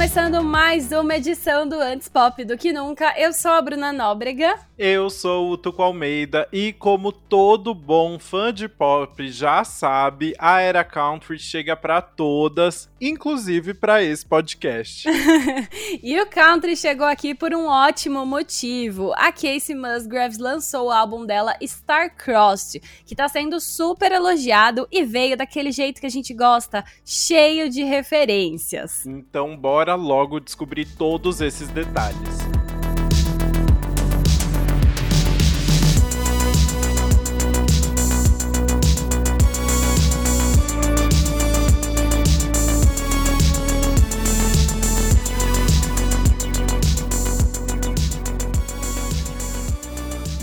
começando mais uma edição do Antes Pop do que Nunca. Eu sou a Bruna Nóbrega. Eu sou o Tuco Almeida e como todo bom fã de pop já sabe, a Era Country chega para todas, inclusive para esse podcast. e o country chegou aqui por um ótimo motivo. A Casey Musgraves lançou o álbum dela Star Crossed, que tá sendo super elogiado e veio daquele jeito que a gente gosta, cheio de referências. Então bora logo descobrir todos esses detalhes.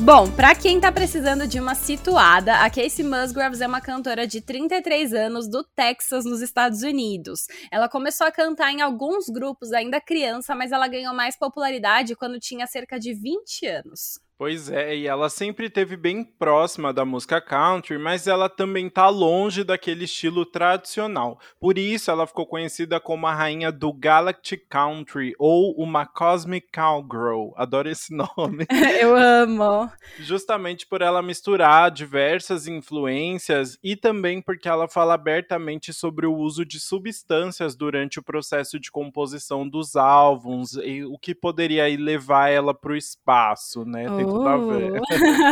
Bom, para quem tá precisando de uma situada, a Casey Musgraves é uma cantora de 33 anos do Texas, nos Estados Unidos. Ela começou a cantar em alguns grupos ainda criança, mas ela ganhou mais popularidade quando tinha cerca de 20 anos. Pois é, e ela sempre teve bem próxima da música country, mas ela também tá longe daquele estilo tradicional. Por isso ela ficou conhecida como a rainha do Galactic Country ou uma Cosmic Cowgirl. Adoro esse nome. Eu amo. Justamente por ela misturar diversas influências e também porque ela fala abertamente sobre o uso de substâncias durante o processo de composição dos álbuns e o que poderia levar ela para o espaço, né? Tem Uh.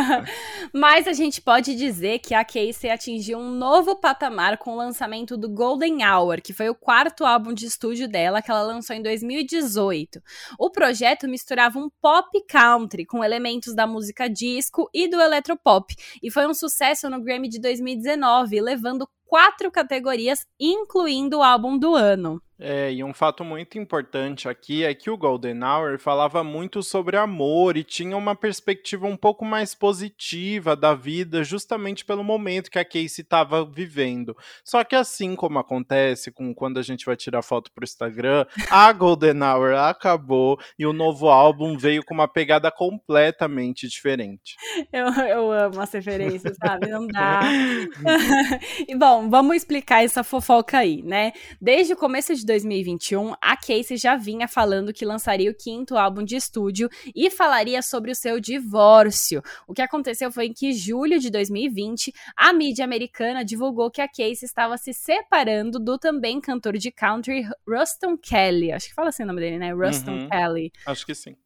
Mas a gente pode dizer que a Casey atingiu um novo patamar com o lançamento do Golden Hour, que foi o quarto álbum de estúdio dela que ela lançou em 2018. O projeto misturava um pop country com elementos da música disco e do eletropop, e foi um sucesso no Grammy de 2019, levando quatro categorias, incluindo o álbum do ano. É, e um fato muito importante aqui é que o Golden Hour falava muito sobre amor e tinha uma perspectiva um pouco mais positiva da vida, justamente pelo momento que a Casey estava vivendo. Só que assim como acontece com quando a gente vai tirar foto pro Instagram, a Golden Hour acabou e o novo álbum veio com uma pegada completamente diferente. Eu, eu amo as referências, sabe? Não dá. e bom, vamos explicar essa fofoca aí, né? Desde o começo de 2021, a Casey já vinha falando que lançaria o quinto álbum de estúdio e falaria sobre o seu divórcio. O que aconteceu foi que em julho de 2020, a mídia americana divulgou que a Casey estava se separando do também cantor de country Ruston Kelly. Acho que fala assim o nome dele, né? Ruston uhum, Kelly. Acho que sim.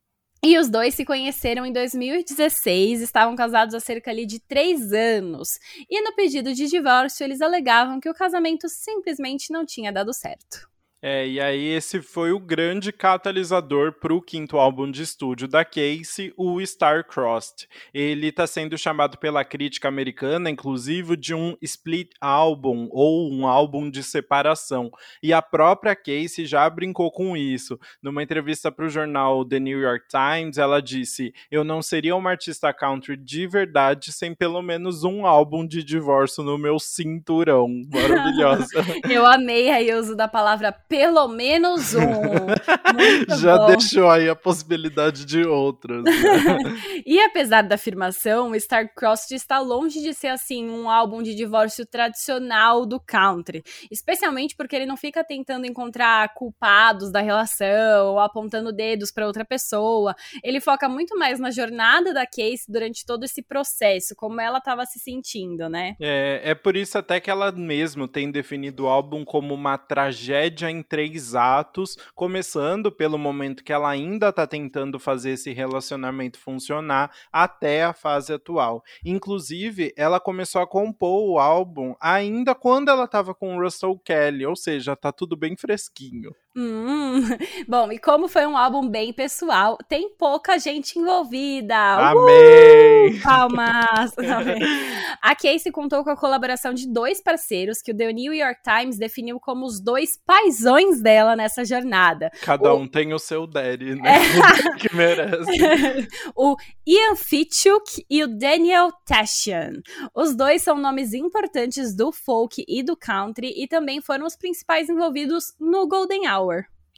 E os dois se conheceram em 2016, estavam casados há cerca ali de três anos. E no pedido de divórcio, eles alegavam que o casamento simplesmente não tinha dado certo. É, e aí esse foi o grande catalisador para o quinto álbum de estúdio da Casey, o Star Crossed. Ele está sendo chamado pela crítica americana, inclusive, de um split album ou um álbum de separação. E a própria Casey já brincou com isso. Numa entrevista para o jornal The New York Times, ela disse: "Eu não seria uma artista country de verdade sem pelo menos um álbum de divórcio no meu cinturão". Maravilhosa. Eu amei a uso da palavra pelo menos um. Já bom. deixou aí a possibilidade de outras. Né? e apesar da afirmação, Star Crossed está longe de ser assim um álbum de divórcio tradicional do country, especialmente porque ele não fica tentando encontrar culpados da relação ou apontando dedos para outra pessoa. Ele foca muito mais na jornada da Casey durante todo esse processo, como ela estava se sentindo, né? É, é por isso até que ela mesmo tem definido o álbum como uma tragédia em três atos, começando pelo momento que ela ainda está tentando fazer esse relacionamento funcionar até a fase atual. Inclusive, ela começou a compor o álbum ainda quando ela estava com o Russell Kelly, ou seja, tá tudo bem fresquinho. Hum, bom, e como foi um álbum bem pessoal, tem pouca gente envolvida. Amém! Uh, palmas! a Casey contou com a colaboração de dois parceiros que o The New York Times definiu como os dois paisões dela nessa jornada. Cada o... um tem o seu daddy, né? É... que merece. o Ian Fitchuk e o Daniel Tashian. Os dois são nomes importantes do folk e do country e também foram os principais envolvidos no Golden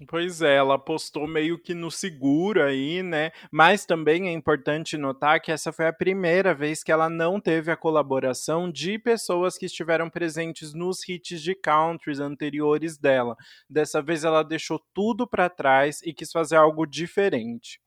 Pois é, ela postou meio que no seguro aí, né? Mas também é importante notar que essa foi a primeira vez que ela não teve a colaboração de pessoas que estiveram presentes nos hits de countries anteriores dela. Dessa vez ela deixou tudo para trás e quis fazer algo diferente.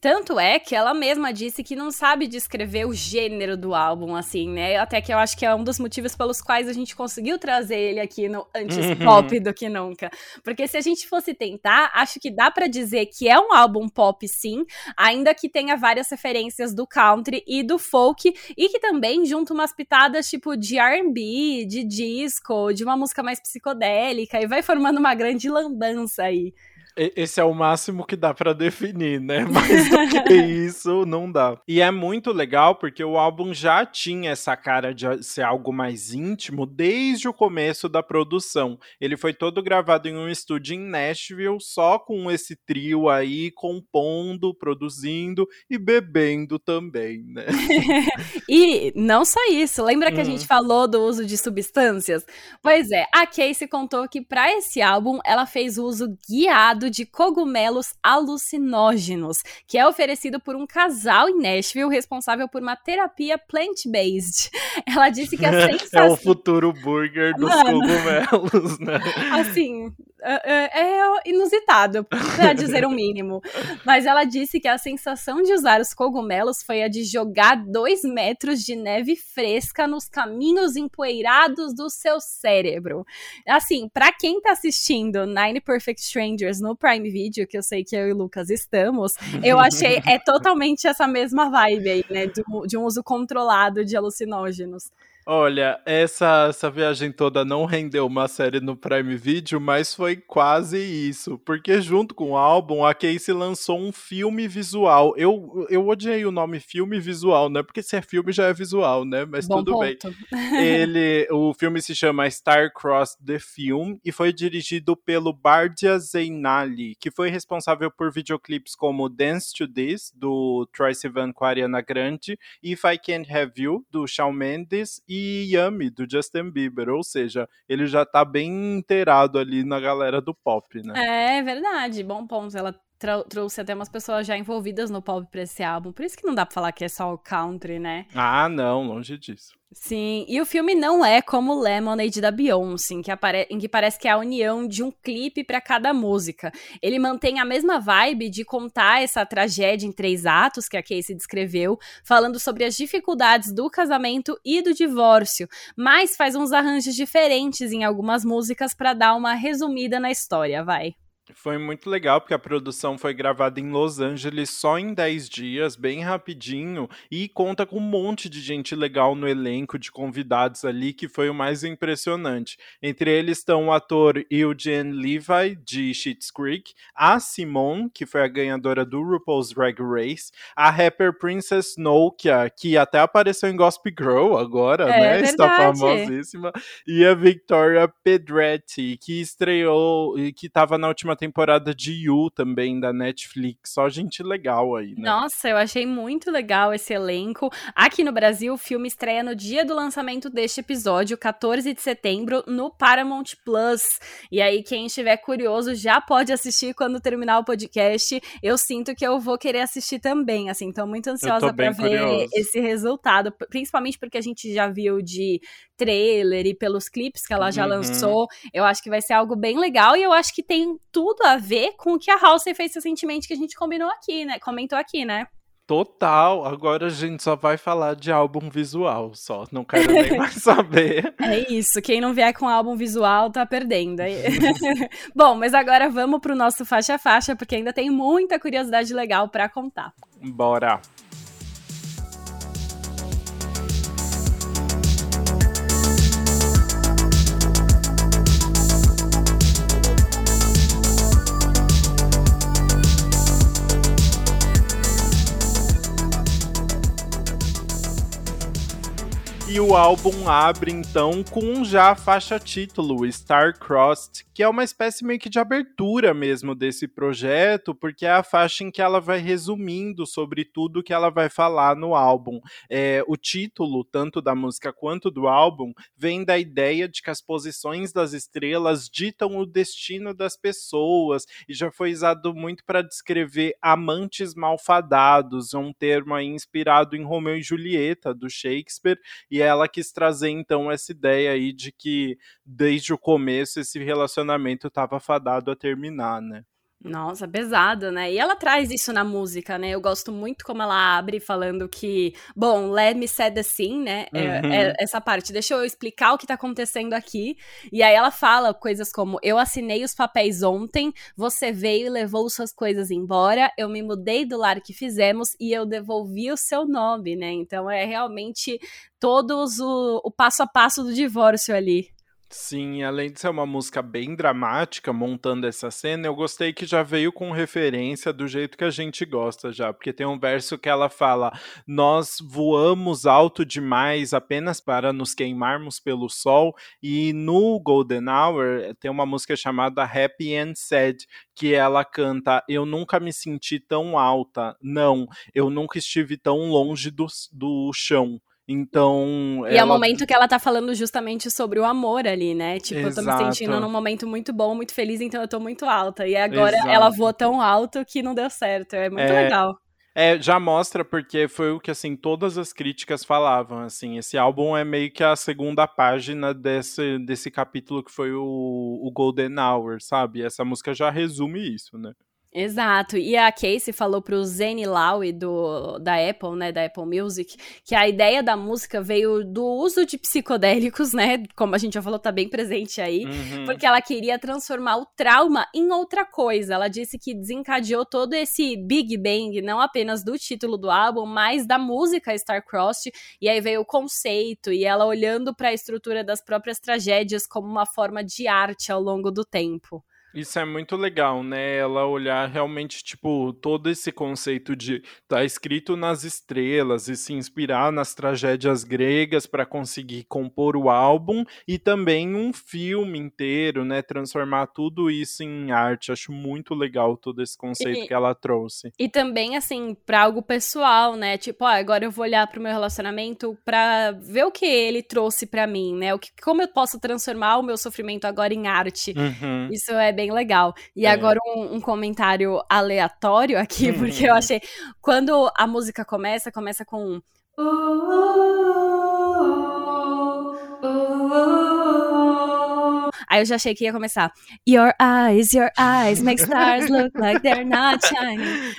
Tanto é que ela mesma disse que não sabe descrever o gênero do álbum, assim, né? Até que eu acho que é um dos motivos pelos quais a gente conseguiu trazer ele aqui no Antes uhum. Pop do que nunca. Porque se a gente fosse tentar, acho que dá para dizer que é um álbum pop, sim, ainda que tenha várias referências do country e do folk, e que também junta umas pitadas tipo de RB, de disco, de uma música mais psicodélica, e vai formando uma grande lambança aí. Esse é o máximo que dá para definir, né? Mais do que isso, não dá. E é muito legal porque o álbum já tinha essa cara de ser algo mais íntimo desde o começo da produção. Ele foi todo gravado em um estúdio em Nashville, só com esse trio aí compondo, produzindo e bebendo também, né? e não só isso. Lembra que a gente uhum. falou do uso de substâncias? Pois é, a Casey contou que para esse álbum ela fez uso guiado de cogumelos alucinógenos, que é oferecido por um casal em Nashville responsável por uma terapia plant-based. Ela disse que a sensação... É o futuro burger dos Mano, cogumelos, né? Assim, é, é, é inusitado, para dizer o mínimo. Mas ela disse que a sensação de usar os cogumelos foi a de jogar dois metros de neve fresca nos caminhos empoeirados do seu cérebro. Assim, para quem tá assistindo Nine Perfect Strangers no Prime Video, que eu sei que eu e o Lucas estamos, eu achei é totalmente essa mesma vibe aí, né? De, de um uso controlado de alucinógenos. Olha, essa, essa viagem toda não rendeu uma série no Prime Video, mas foi quase isso. Porque junto com o álbum, a Casey lançou um filme visual. Eu, eu odiei o nome filme visual, né? Porque se é filme já é visual, né? Mas Bom tudo ponto. bem. Ele, o filme se chama Star Cross The Film e foi dirigido pelo Bardia Zeinali, que foi responsável por videoclipes como Dance to This, do Troy Sivan com a Ariana Grande, If I Can't Have You, do Shawn Mendes, e e do Justin Bieber. Ou seja, ele já tá bem inteirado ali na galera do pop, né? É verdade, bom ponto. Ela trouxe até umas pessoas já envolvidas no pop pra esse álbum. Por isso que não dá pra falar que é só o country, né? Ah, não, longe disso. Sim, e o filme não é como Lemonade da Beyoncé, em que, em que parece que é a união de um clipe para cada música. Ele mantém a mesma vibe de contar essa tragédia em três atos que a Casey descreveu, falando sobre as dificuldades do casamento e do divórcio, mas faz uns arranjos diferentes em algumas músicas para dar uma resumida na história, vai. Foi muito legal, porque a produção foi gravada em Los Angeles só em 10 dias, bem rapidinho, e conta com um monte de gente legal no elenco, de convidados ali, que foi o mais impressionante. Entre eles estão o ator Eugene Levi, de Schitt's Creek, a Simone, que foi a ganhadora do RuPaul's Drag Race, a rapper Princess Nokia, que até apareceu em Gossip Girl agora, é, né? Está famosíssima, e a Victoria Pedretti, que estreou, e que estava na última temporada de You também, da Netflix. Só gente legal aí, né? Nossa, eu achei muito legal esse elenco. Aqui no Brasil, o filme estreia no dia do lançamento deste episódio, 14 de setembro, no Paramount Plus. E aí, quem estiver curioso já pode assistir quando terminar o podcast. Eu sinto que eu vou querer assistir também, assim, tô muito ansiosa para ver esse resultado, principalmente porque a gente já viu de trailer e pelos clipes que ela já uhum. lançou. Eu acho que vai ser algo bem legal e eu acho que tem tudo a ver com o que a Halsey fez recentemente que a gente combinou aqui, né? Comentou aqui, né? Total, agora a gente só vai falar de álbum visual, só. Não quero nem mais saber. É isso, quem não vier com álbum visual tá perdendo. Bom, mas agora vamos pro nosso faixa a faixa, porque ainda tem muita curiosidade legal para contar. Bora! E o álbum abre então com já a faixa título, Star Crossed, que é uma espécie meio que de abertura mesmo desse projeto, porque é a faixa em que ela vai resumindo sobre tudo que ela vai falar no álbum. É, o título, tanto da música quanto do álbum, vem da ideia de que as posições das estrelas ditam o destino das pessoas, e já foi usado muito para descrever amantes malfadados, um termo inspirado em Romeu e Julieta, do Shakespeare, e ela quis trazer então essa ideia aí de que desde o começo esse relacionamento estava fadado a terminar, né? Nossa, pesado, né? E ela traz isso na música, né? Eu gosto muito como ela abre falando que, bom, let me set the scene, né? Uhum. É, é essa parte, deixa eu explicar o que tá acontecendo aqui. E aí ela fala coisas como: eu assinei os papéis ontem, você veio e levou suas coisas embora, eu me mudei do lar que fizemos e eu devolvi o seu nome, né? Então é realmente todos o, o passo a passo do divórcio ali. Sim, além de ser uma música bem dramática, montando essa cena, eu gostei que já veio com referência do jeito que a gente gosta já, porque tem um verso que ela fala: Nós voamos alto demais apenas para nos queimarmos pelo sol, e no Golden Hour tem uma música chamada Happy and Sad, que ela canta: Eu nunca me senti tão alta, não, eu nunca estive tão longe do, do chão. Então. E ela... é o momento que ela tá falando justamente sobre o amor ali, né? Tipo, Exato. eu tô me sentindo num momento muito bom, muito feliz, então eu tô muito alta. E agora Exato. ela voa tão alto que não deu certo. É muito é... legal. É, já mostra porque foi o que assim todas as críticas falavam, assim, esse álbum é meio que a segunda página desse, desse capítulo que foi o, o Golden Hour, sabe? Essa música já resume isso, né? Exato. E a Casey falou pro Zane Lowe do da Apple, né, da Apple Music, que a ideia da música veio do uso de psicodélicos, né, como a gente já falou, tá bem presente aí, uhum. porque ela queria transformar o trauma em outra coisa. Ela disse que desencadeou todo esse Big Bang, não apenas do título do álbum, mas da música Star-Crossed, e aí veio o conceito e ela olhando para a estrutura das próprias tragédias como uma forma de arte ao longo do tempo. Isso é muito legal, né? Ela olhar realmente, tipo, todo esse conceito de tá escrito nas estrelas e se inspirar nas tragédias gregas para conseguir compor o álbum e também um filme inteiro, né? Transformar tudo isso em arte. Acho muito legal todo esse conceito e, que ela trouxe. E também, assim, para algo pessoal, né? Tipo, ó, agora eu vou olhar pro meu relacionamento para ver o que ele trouxe para mim, né? O que, como eu posso transformar o meu sofrimento agora em arte. Uhum. Isso é bem legal. E é. agora um, um, comentário aleatório aqui, porque eu achei. Quando a música começa, começa com. Uh, uh, uh, Aí eu já achei que ia começar. Your eyes, your eyes make stars look like they're not shining.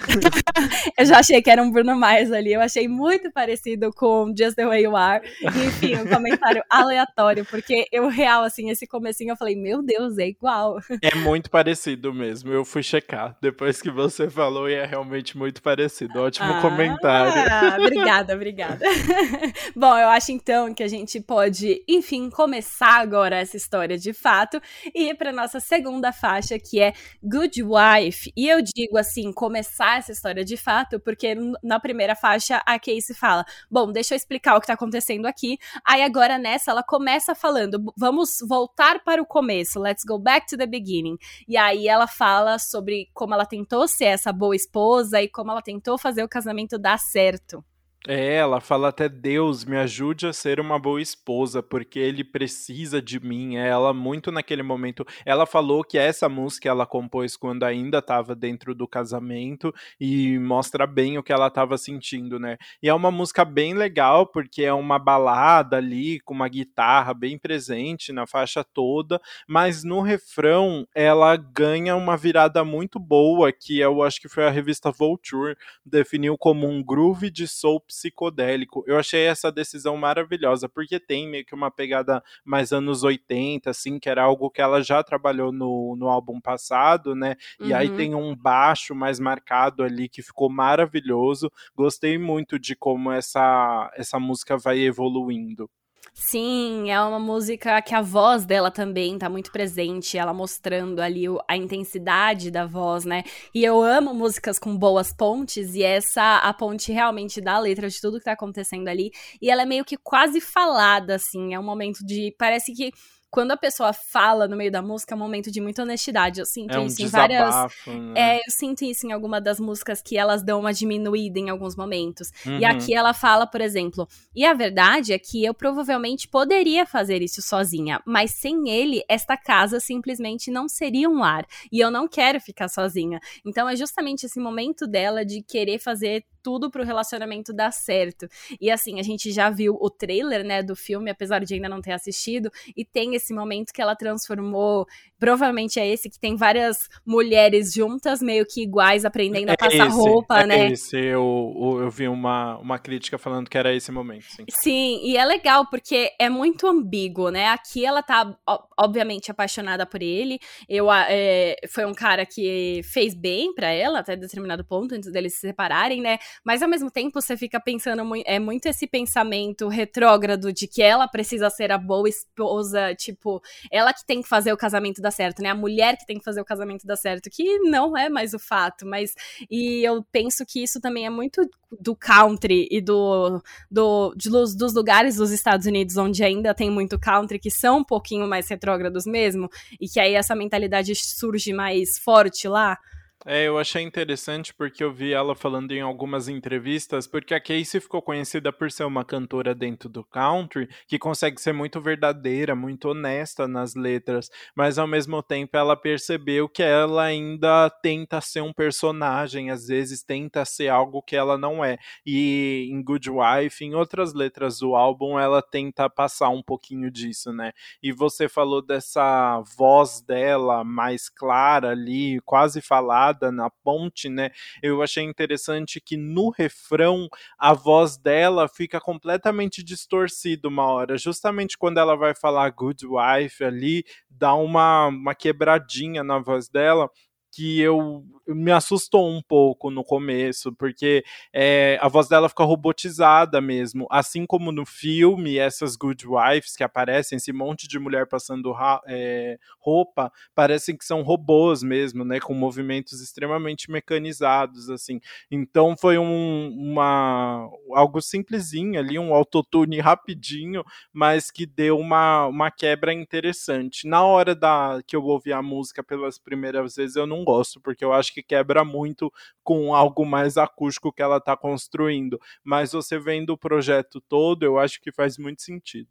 eu já achei que era um Bruno Mars ali. Eu achei muito parecido com Just the Way You Are. enfim, um comentário aleatório, porque eu real, assim, esse comecinho eu falei, meu Deus, é igual. É muito parecido mesmo. Eu fui checar depois que você falou e é realmente muito parecido. Ótimo ah, comentário. Obrigada, obrigada. Bom, eu acho então que a gente pode, enfim, começar agora essa história de fato fato, e para nossa segunda faixa, que é Good Wife. E eu digo assim, começar essa história de fato, porque na primeira faixa a Casey fala: Bom, deixa eu explicar o que tá acontecendo aqui. Aí agora nessa ela começa falando: Vamos voltar para o começo, let's go back to the beginning. E aí ela fala sobre como ela tentou ser essa boa esposa e como ela tentou fazer o casamento dar certo. É, ela fala até Deus me ajude a ser uma boa esposa, porque ele precisa de mim. É ela muito naquele momento. Ela falou que essa música ela compôs quando ainda estava dentro do casamento e mostra bem o que ela estava sentindo, né? E é uma música bem legal porque é uma balada ali com uma guitarra bem presente na faixa toda, mas no refrão ela ganha uma virada muito boa que eu acho que foi a revista Vulture definiu como um groove de soul psicodélico. Eu achei essa decisão maravilhosa, porque tem meio que uma pegada mais anos 80, assim, que era algo que ela já trabalhou no, no álbum passado, né? E uhum. aí tem um baixo mais marcado ali que ficou maravilhoso. Gostei muito de como essa, essa música vai evoluindo. Sim, é uma música que a voz dela também tá muito presente, ela mostrando ali a intensidade da voz, né? E eu amo músicas com boas pontes, e essa, a ponte realmente dá a letra de tudo que tá acontecendo ali. E ela é meio que quase falada, assim, é um momento de. Parece que quando a pessoa fala no meio da música, é um momento de muita honestidade. Eu sinto é um isso em várias. Né? É, eu sinto isso em alguma das músicas que elas dão uma diminuída em alguns momentos. Uhum. E aqui ela fala, por exemplo, e a verdade é que eu provavelmente poderia fazer isso sozinha, mas sem ele, esta casa simplesmente não seria um lar. E eu não quero ficar sozinha. Então é justamente esse momento dela de querer fazer tudo pro relacionamento dar certo. E assim, a gente já viu o trailer, né, do filme, apesar de ainda não ter assistido, e tem esse momento que ela transformou, provavelmente é esse que tem várias mulheres juntas, meio que iguais, aprendendo a é passar esse, roupa, é né? Esse, eu, eu vi uma, uma crítica falando que era esse momento, sim. Sim, e é legal porque é muito ambíguo, né? Aqui ela tá, obviamente, apaixonada por ele. Eu, é, foi um cara que fez bem para ela até determinado ponto, antes deles se separarem, né? Mas ao mesmo tempo você fica pensando, é muito esse pensamento retrógrado de que ela precisa ser a boa esposa, tipo, ela que tem que fazer o casamento dar certo, né? A mulher que tem que fazer o casamento dar certo, que não é mais o fato, mas e eu penso que isso também é muito do country e do, do de, dos lugares dos Estados Unidos onde ainda tem muito country que são um pouquinho mais retrógrados mesmo, e que aí essa mentalidade surge mais forte lá. É, eu achei interessante porque eu vi ela falando em algumas entrevistas, porque a Casey ficou conhecida por ser uma cantora dentro do country que consegue ser muito verdadeira, muito honesta nas letras, mas ao mesmo tempo ela percebeu que ela ainda tenta ser um personagem, às vezes tenta ser algo que ela não é. E em Good Wife, em outras letras do álbum, ela tenta passar um pouquinho disso, né? E você falou dessa voz dela mais clara ali, quase falada na ponte, né? Eu achei interessante que no refrão a voz dela fica completamente distorcida uma hora, justamente quando ela vai falar good wife ali, dá uma, uma quebradinha na voz dela que eu me assustou um pouco no começo, porque é, a voz dela fica robotizada mesmo, assim como no filme, essas good wives que aparecem, esse monte de mulher passando é, roupa, parecem que são robôs mesmo, né, com movimentos extremamente mecanizados, assim. Então foi um, uma algo simplesinho ali, um autotune rapidinho, mas que deu uma, uma quebra interessante. Na hora da que eu ouvi a música pelas primeiras vezes, eu não gosto, porque eu acho que quebra muito com algo mais acústico que ela está construindo. Mas você vendo o projeto todo, eu acho que faz muito sentido.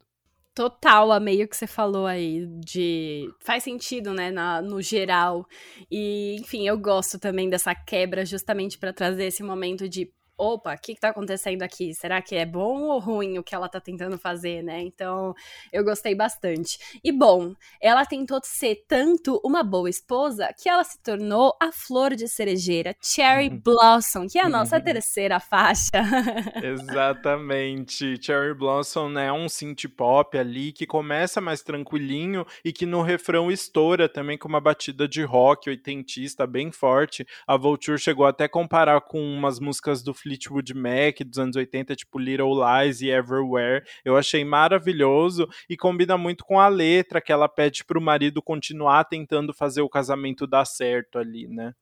Total, a meio que você falou aí de. Faz sentido, né, na, no geral. E, enfim, eu gosto também dessa quebra justamente para trazer esse momento de opa, o que, que tá acontecendo aqui? Será que é bom ou ruim o que ela tá tentando fazer, né? Então, eu gostei bastante. E bom, ela tentou ser tanto uma boa esposa que ela se tornou a flor de cerejeira, Cherry uhum. Blossom, que é a nossa uhum. terceira faixa. Exatamente. Cherry Blossom né, é um synth pop ali que começa mais tranquilinho e que no refrão estoura também com uma batida de rock oitentista bem forte. A Vulture chegou até a comparar com umas músicas do Fleetwood Mac dos anos 80, tipo Little Lies e Everywhere. Eu achei maravilhoso e combina muito com a letra que ela pede pro marido continuar tentando fazer o casamento dar certo ali, né?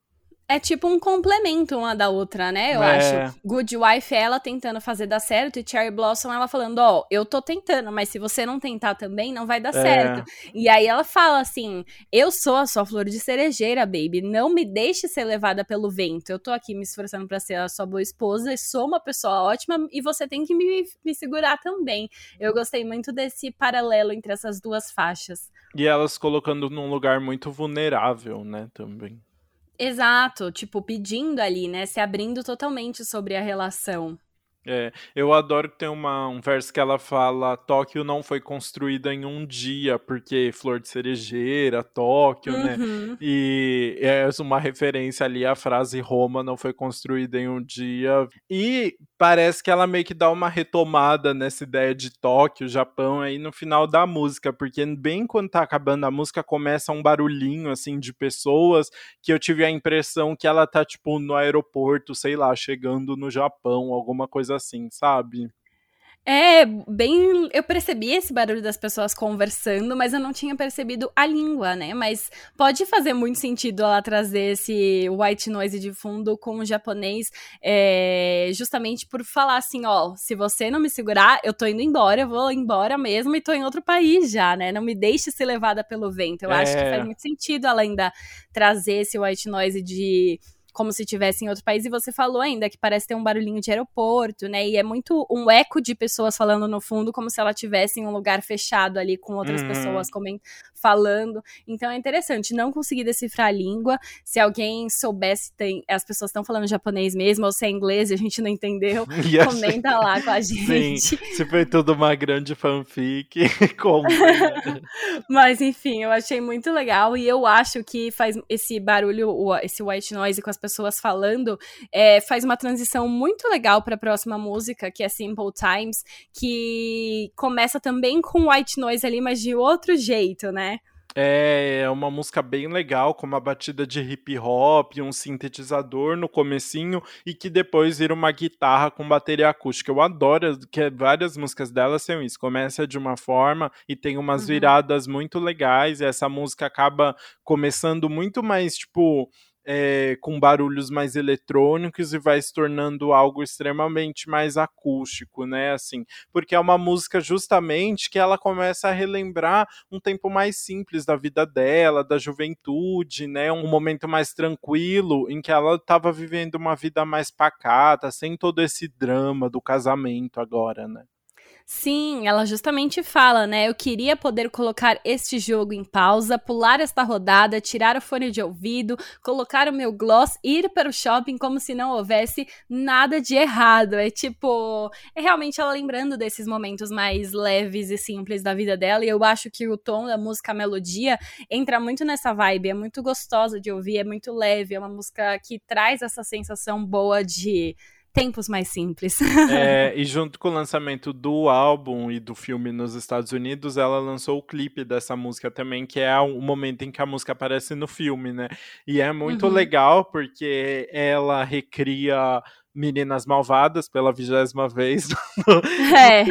É tipo um complemento uma da outra, né? Eu é. acho. Good Wife é ela tentando fazer dar certo e Cherry Blossom ela falando: Ó, oh, eu tô tentando, mas se você não tentar também, não vai dar é. certo. E aí ela fala assim: Eu sou a sua flor de cerejeira, baby. Não me deixe ser levada pelo vento. Eu tô aqui me esforçando para ser a sua boa esposa e sou uma pessoa ótima e você tem que me, me segurar também. Eu gostei muito desse paralelo entre essas duas faixas. E elas colocando num lugar muito vulnerável, né, também. Exato, tipo, pedindo ali, né? Se abrindo totalmente sobre a relação. É, eu adoro que tem uma, um verso que ela fala: Tóquio não foi construída em um dia, porque flor de cerejeira, Tóquio, né? uhum. né? E é uma referência ali à frase Roma não foi construída em um dia. E parece que ela meio que dá uma retomada nessa ideia de Tóquio, Japão, aí no final da música, porque bem quando tá acabando a música, começa um barulhinho assim de pessoas que eu tive a impressão que ela tá, tipo, no aeroporto, sei lá, chegando no Japão, alguma coisa assim, sabe? É, bem. Eu percebi esse barulho das pessoas conversando, mas eu não tinha percebido a língua, né? Mas pode fazer muito sentido ela trazer esse white noise de fundo com o japonês, é, justamente por falar assim: ó, se você não me segurar, eu tô indo embora, eu vou embora mesmo e tô em outro país já, né? Não me deixe ser levada pelo vento. Eu é. acho que faz muito sentido ela ainda trazer esse white noise de como se estivesse em outro país. E você falou ainda que parece ter um barulhinho de aeroporto, né? E é muito um eco de pessoas falando no fundo, como se ela estivesse em um lugar fechado ali com outras uhum. pessoas falando. Então é interessante. Não consegui decifrar a língua. Se alguém soubesse, tem, as pessoas estão falando japonês mesmo, ou se é inglês e a gente não entendeu, yes. comenta lá com a gente. Sim, se foi tudo uma grande fanfic, como? Mas enfim, eu achei muito legal e eu acho que faz esse barulho, esse white noise com as pessoas pessoas falando, é, faz uma transição muito legal para a próxima música, que é Simple Times, que começa também com white noise ali, mas de outro jeito, né? É, é uma música bem legal, com uma batida de hip hop, um sintetizador no comecinho e que depois vira uma guitarra com bateria acústica. Eu adoro que várias músicas dela são isso. Começa de uma forma e tem umas uhum. viradas muito legais. E essa música acaba começando muito mais, tipo, é, com barulhos mais eletrônicos e vai se tornando algo extremamente mais acústico, né? Assim, porque é uma música justamente que ela começa a relembrar um tempo mais simples da vida dela, da juventude, né? Um momento mais tranquilo em que ela estava vivendo uma vida mais pacata, sem todo esse drama do casamento agora, né? Sim, ela justamente fala, né? Eu queria poder colocar este jogo em pausa, pular esta rodada, tirar o fone de ouvido, colocar o meu gloss, ir para o shopping como se não houvesse nada de errado. É tipo, é realmente ela lembrando desses momentos mais leves e simples da vida dela. E eu acho que o tom da música, a melodia, entra muito nessa vibe. É muito gostosa de ouvir, é muito leve, é uma música que traz essa sensação boa de tempos mais simples. É, e junto com o lançamento do álbum e do filme nos Estados Unidos, ela lançou o clipe dessa música também, que é o momento em que a música aparece no filme, né? E é muito uhum. legal porque ela recria Meninas Malvadas pela vigésima vez. É.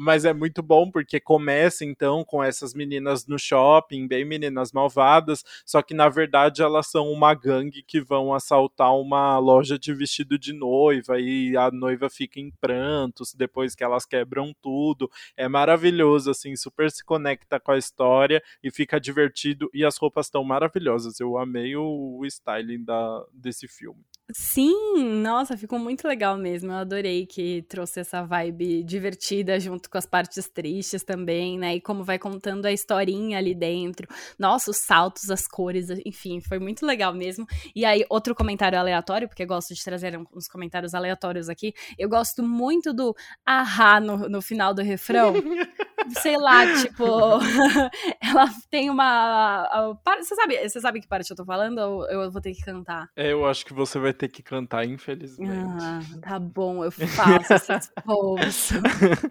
Mas é muito bom porque começa então com essas meninas no shopping, bem meninas malvadas, só que na verdade elas são uma gangue que vão assaltar uma loja de vestido de noiva e a noiva fica em prantos depois que elas quebram tudo. É maravilhoso, assim, super se conecta com a história e fica divertido e as roupas estão maravilhosas. Eu amei o, o styling da, desse filme. Sim, nossa, ficou muito legal mesmo. Eu adorei que trouxe essa vibe divertida junto com as partes tristes também, né? E como vai contando a historinha ali dentro. Nossa, os saltos, as cores, enfim, foi muito legal mesmo. E aí, outro comentário aleatório, porque eu gosto de trazer uns comentários aleatórios aqui. Eu gosto muito do ahá no, no final do refrão. sei lá, tipo, ela tem uma. Você sabe, você sabe que parte eu tô falando ou eu vou ter que cantar? É, eu acho que você vai ter que cantar, infelizmente. Ah, tá bom, eu faço esse esforço.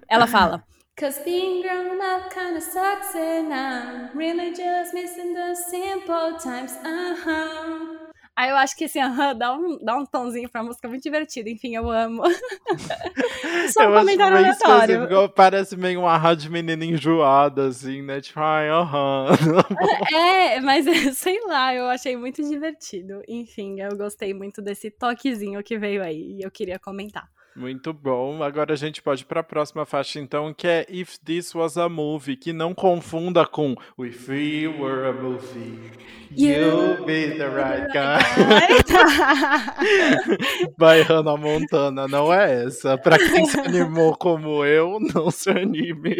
ela fala. Cause being grown up kinda sucks and I'm really just missing the simple times, uh-huh. Aí eu acho que assim, dá, um, dá um tonzinho pra música muito divertido. Enfim, eu amo. Só um eu comentário aleatório. parece meio uma rádio menina enjoada, assim, né? Tipo, ai, aham. é, mas sei lá, eu achei muito divertido. Enfim, eu gostei muito desse toquezinho que veio aí e eu queria comentar. Muito bom. Agora a gente pode ir para a próxima faixa, então, que é If This Was a Movie, que não confunda com If We Were a Movie, You'll Be the Right Guy. By Hannah Montana, não é essa. Para quem se animou como eu, não se anime.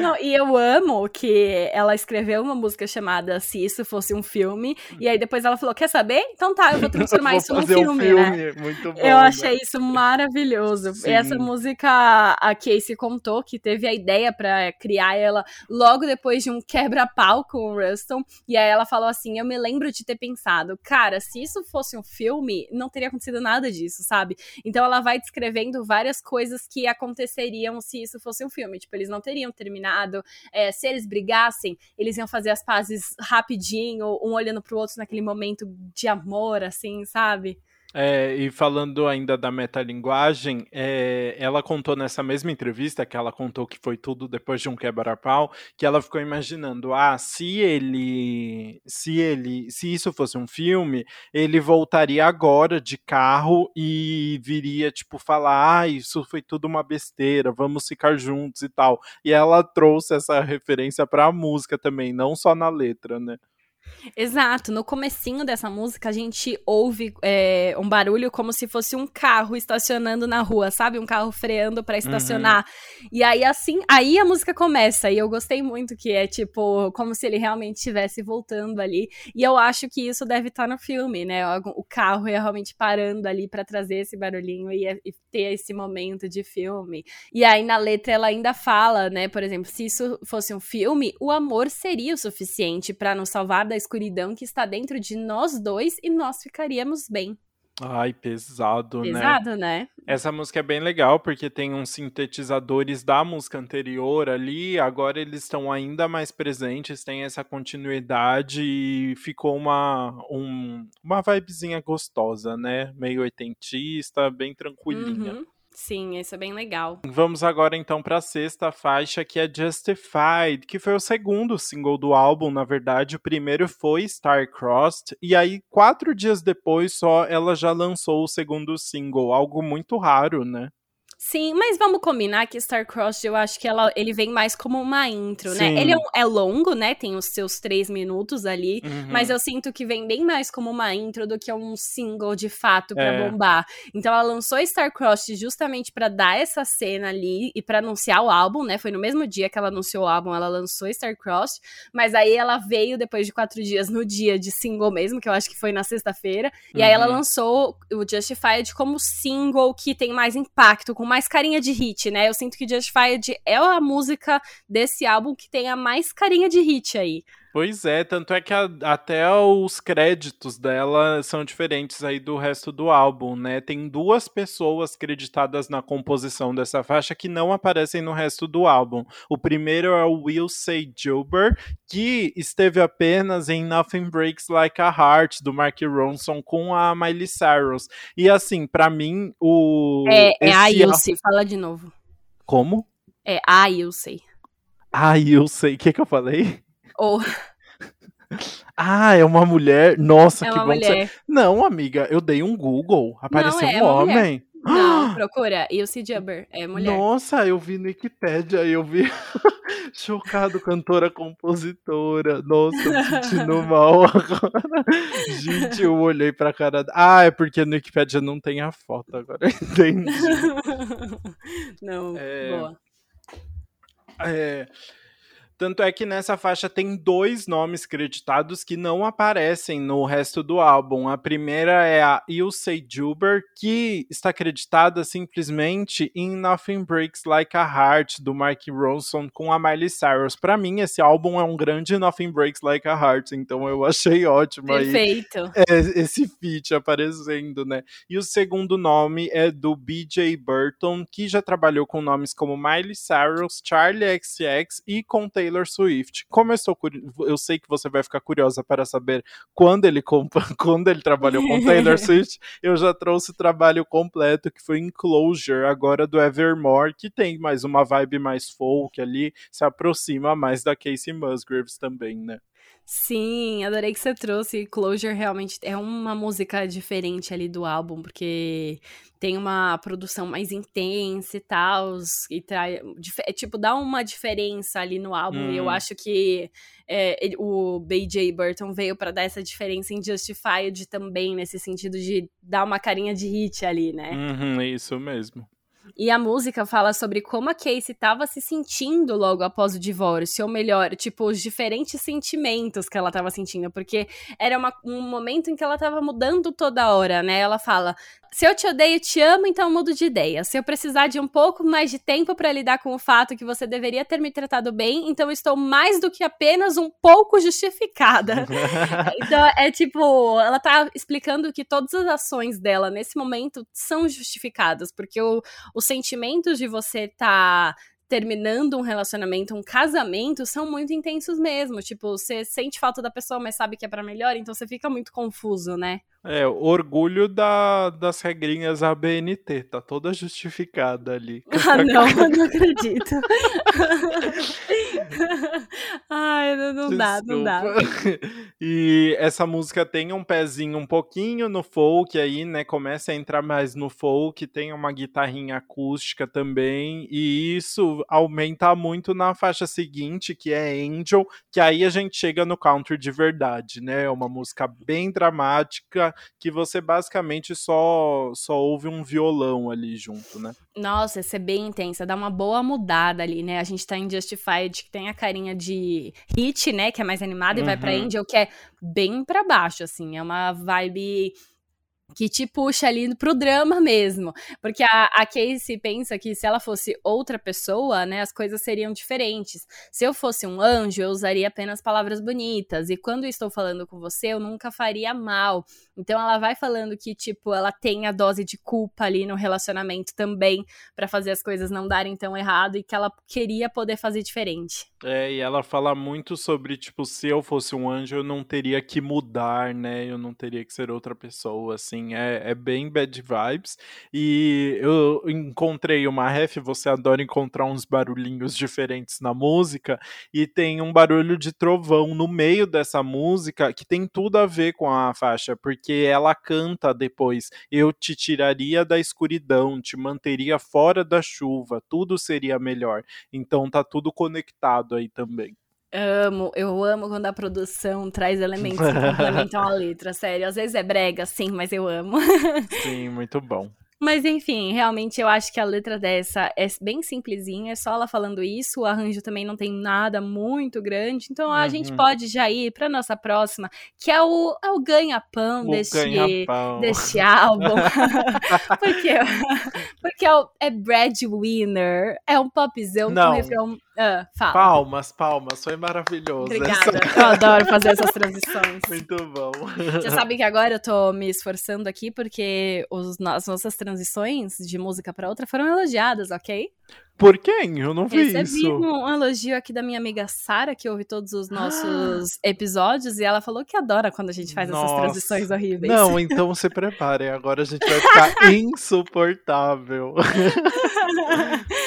Não, e eu amo que ela escreveu uma música chamada Se Isso Fosse um Filme, e aí depois ela falou: Quer saber? Então tá, eu vou transformar vou isso num filme, um filme, né? Muito bom. Eu achei né? isso maravilhoso. Sim. Essa música a Casey contou que teve a ideia para criar ela logo depois de um quebra-pau com o Ruston, e aí ela falou assim: Eu me lembro de ter pensado, cara, se isso fosse um filme, não teria acontecido nada disso, sabe? Então ela vai descrevendo várias coisas que aconteceriam se isso fosse um filme. Tipo, eles não teriam terminado. É, se eles brigassem, eles iam fazer as pazes rapidinho, um olhando pro outro naquele momento de amor, assim, sabe? É, e falando ainda da metalinguagem, é, ela contou nessa mesma entrevista, que ela contou que foi tudo depois de um quebra-pau, que ela ficou imaginando, ah, se ele, se ele, se isso fosse um filme, ele voltaria agora de carro e viria, tipo, falar, ah, isso foi tudo uma besteira, vamos ficar juntos e tal. E ela trouxe essa referência para a música também, não só na letra, né? Exato, no comecinho dessa música a gente ouve é, um barulho como se fosse um carro estacionando na rua, sabe? Um carro freando para estacionar. Uhum. E aí assim, aí a música começa e eu gostei muito que é tipo como se ele realmente estivesse voltando ali. E eu acho que isso deve estar tá no filme, né? O carro é realmente parando ali para trazer esse barulhinho e, e ter esse momento de filme. E aí na letra ela ainda fala, né? Por exemplo, se isso fosse um filme, o amor seria o suficiente para nos salvar da escuridão que está dentro de nós dois e nós ficaríamos bem. Ai, pesado, né? Pesado, né? Essa música é bem legal porque tem uns sintetizadores da música anterior ali, agora eles estão ainda mais presentes, tem essa continuidade e ficou uma, um, uma vibezinha gostosa, né? Meio oitentista, bem tranquilinha. Uhum. Sim, isso é bem legal. Vamos agora então para a sexta faixa, que é Justified, que foi o segundo single do álbum, na verdade. O primeiro foi Star-Crossed, e aí, quatro dias depois, só ela já lançou o segundo single, algo muito raro, né? Sim, mas vamos combinar que Star-Crossed, eu acho que ela, ele vem mais como uma intro, né? Sim. né? Ele é, um, é, longo, né? Tem os seus três minutos ali, uhum. mas eu sinto que vem bem mais como uma intro do que um single de fato pra é. bombar. Então ela lançou Star-Crossed justamente para dar essa cena ali e para anunciar o álbum, né? Foi no mesmo dia que ela anunciou o álbum, ela lançou Star-Crossed, mas aí ela veio depois de quatro dias no dia de single mesmo, que eu acho que foi na sexta-feira, uhum. e aí ela uhum. lançou o Justified como single que tem mais impacto, com mais carinha de hit, né? Eu sinto que Justified é a música desse álbum que tem a mais carinha de hit aí. Pois é, tanto é que a, até os créditos dela são diferentes aí do resto do álbum, né? Tem duas pessoas creditadas na composição dessa faixa que não aparecem no resto do álbum. O primeiro é o Will Say Gilbert, que esteve apenas em Nothing Breaks Like a Heart, do Mark Ronson, com a Miley Cyrus. E assim, para mim, o. É, é a Ilse, fala de novo. Como? É a Ilse. A Ilse, o que, que eu falei? Ou. Ah, é uma mulher. Nossa, é que bom mulher. Você... Não, amiga, eu dei um Google. Apareceu Não, é, um homem. Mulher. Não, procura. Ilse Jubber. É mulher. Nossa, eu vi no Wikipedia, eu vi. Chocado, cantora, compositora. Nossa, me sentindo mal agora. Gente, eu olhei pra cara. Ah, é porque no Wikipedia não tem a foto agora. Entendi. não, é... boa. É. Tanto é que nessa faixa tem dois nomes creditados que não aparecem no resto do álbum. A primeira é a Ilse Juber, que está creditada simplesmente em Nothing Breaks Like a Heart, do Mark Ronson com a Miley Cyrus. Para mim, esse álbum é um grande Nothing Breaks Like a Heart, então eu achei ótimo Perfeito. aí esse feat aparecendo, né? E o segundo nome é do BJ Burton, que já trabalhou com nomes como Miley Cyrus, Charlie XX e com Taylor Swift. Como eu, estou eu sei que você vai ficar curiosa para saber quando ele, quando ele trabalhou com Taylor Swift, eu já trouxe o trabalho completo que foi Enclosure, agora do Evermore, que tem mais uma vibe mais folk ali, se aproxima mais da Casey Musgraves também, né? Sim, adorei que você trouxe. Closure realmente é uma música diferente ali do álbum, porque tem uma produção mais intensa e tal, e trai, é, tipo, dá uma diferença ali no álbum, hum. e eu hum. acho que é, ele, o B.J. Burton veio para dar essa diferença em Justified também, nesse sentido de dar uma carinha de hit ali, né? Uhum, isso mesmo. E a música fala sobre como a Casey estava se sentindo logo após o divórcio, ou melhor, tipo, os diferentes sentimentos que ela estava sentindo, porque era uma, um momento em que ela estava mudando toda hora, né? Ela fala: se eu te odeio, te amo, então mudo de ideia. Se eu precisar de um pouco mais de tempo para lidar com o fato que você deveria ter me tratado bem, então estou mais do que apenas um pouco justificada. então é tipo, ela tá explicando que todas as ações dela nesse momento são justificadas, porque o, os sentimentos de você tá terminando um relacionamento, um casamento, são muito intensos mesmo. Tipo, você sente falta da pessoa, mas sabe que é para melhor, então você fica muito confuso, né? É, orgulho da, das regrinhas ABNT, tá toda justificada ali. Ah, não, não acredito. Ai, não, não dá, não dá. E essa música tem um pezinho um pouquinho no folk aí, né? Começa a entrar mais no folk, tem uma guitarrinha acústica também, e isso aumenta muito na faixa seguinte, que é Angel, que aí a gente chega no country de verdade, né? É uma música bem dramática, que você basicamente só, só ouve um violão ali junto, né? Nossa, essa é bem intensa, dá uma boa mudada ali, né? A gente tá em Justified, que tem a carinha de hit, né? Que é mais animada, uhum. e vai pra uhum. Angel, que é bem pra baixo, assim. É uma vibe que te puxa ali pro drama mesmo. Porque a, a Casey pensa que se ela fosse outra pessoa, né, as coisas seriam diferentes. Se eu fosse um anjo, eu usaria apenas palavras bonitas. E quando estou falando com você, eu nunca faria mal. Então ela vai falando que, tipo, ela tem a dose de culpa ali no relacionamento também, para fazer as coisas não darem tão errado e que ela queria poder fazer diferente. É, e ela fala muito sobre, tipo, se eu fosse um anjo, eu não teria que mudar, né? Eu não teria que ser outra pessoa, assim. É, é bem bad vibes. E eu encontrei uma ref, você adora encontrar uns barulhinhos diferentes na música, e tem um barulho de trovão no meio dessa música que tem tudo a ver com a faixa, porque ela canta depois: Eu te tiraria da escuridão, te manteria fora da chuva, tudo seria melhor. Então tá tudo conectado aí também. Amo, eu amo quando a produção traz elementos que complementam a letra, sério. Às vezes é brega, sim, mas eu amo. Sim, muito bom. Mas enfim, realmente eu acho que a letra dessa é bem simplesinha, é só ela falando isso, o arranjo também não tem nada muito grande, então a gente uhum. pode já ir para nossa próxima, que é o, é o ganha-pão deste, ganha deste álbum. porque porque é, o, é Breadwinner, é um popzão não. com refrão ah, palmas, palmas, foi maravilhoso. Obrigada, essa... eu adoro fazer essas transições. Muito bom. Você sabe que agora eu tô me esforçando aqui porque os, as nossas transições de música para outra foram elogiadas, ok? Por quem? Eu não vi Recebi isso. um elogio aqui da minha amiga Sara, que ouve todos os nossos episódios, e ela falou que adora quando a gente faz Nossa. essas transições horríveis. Não, então se prepare, agora a gente vai ficar insuportável.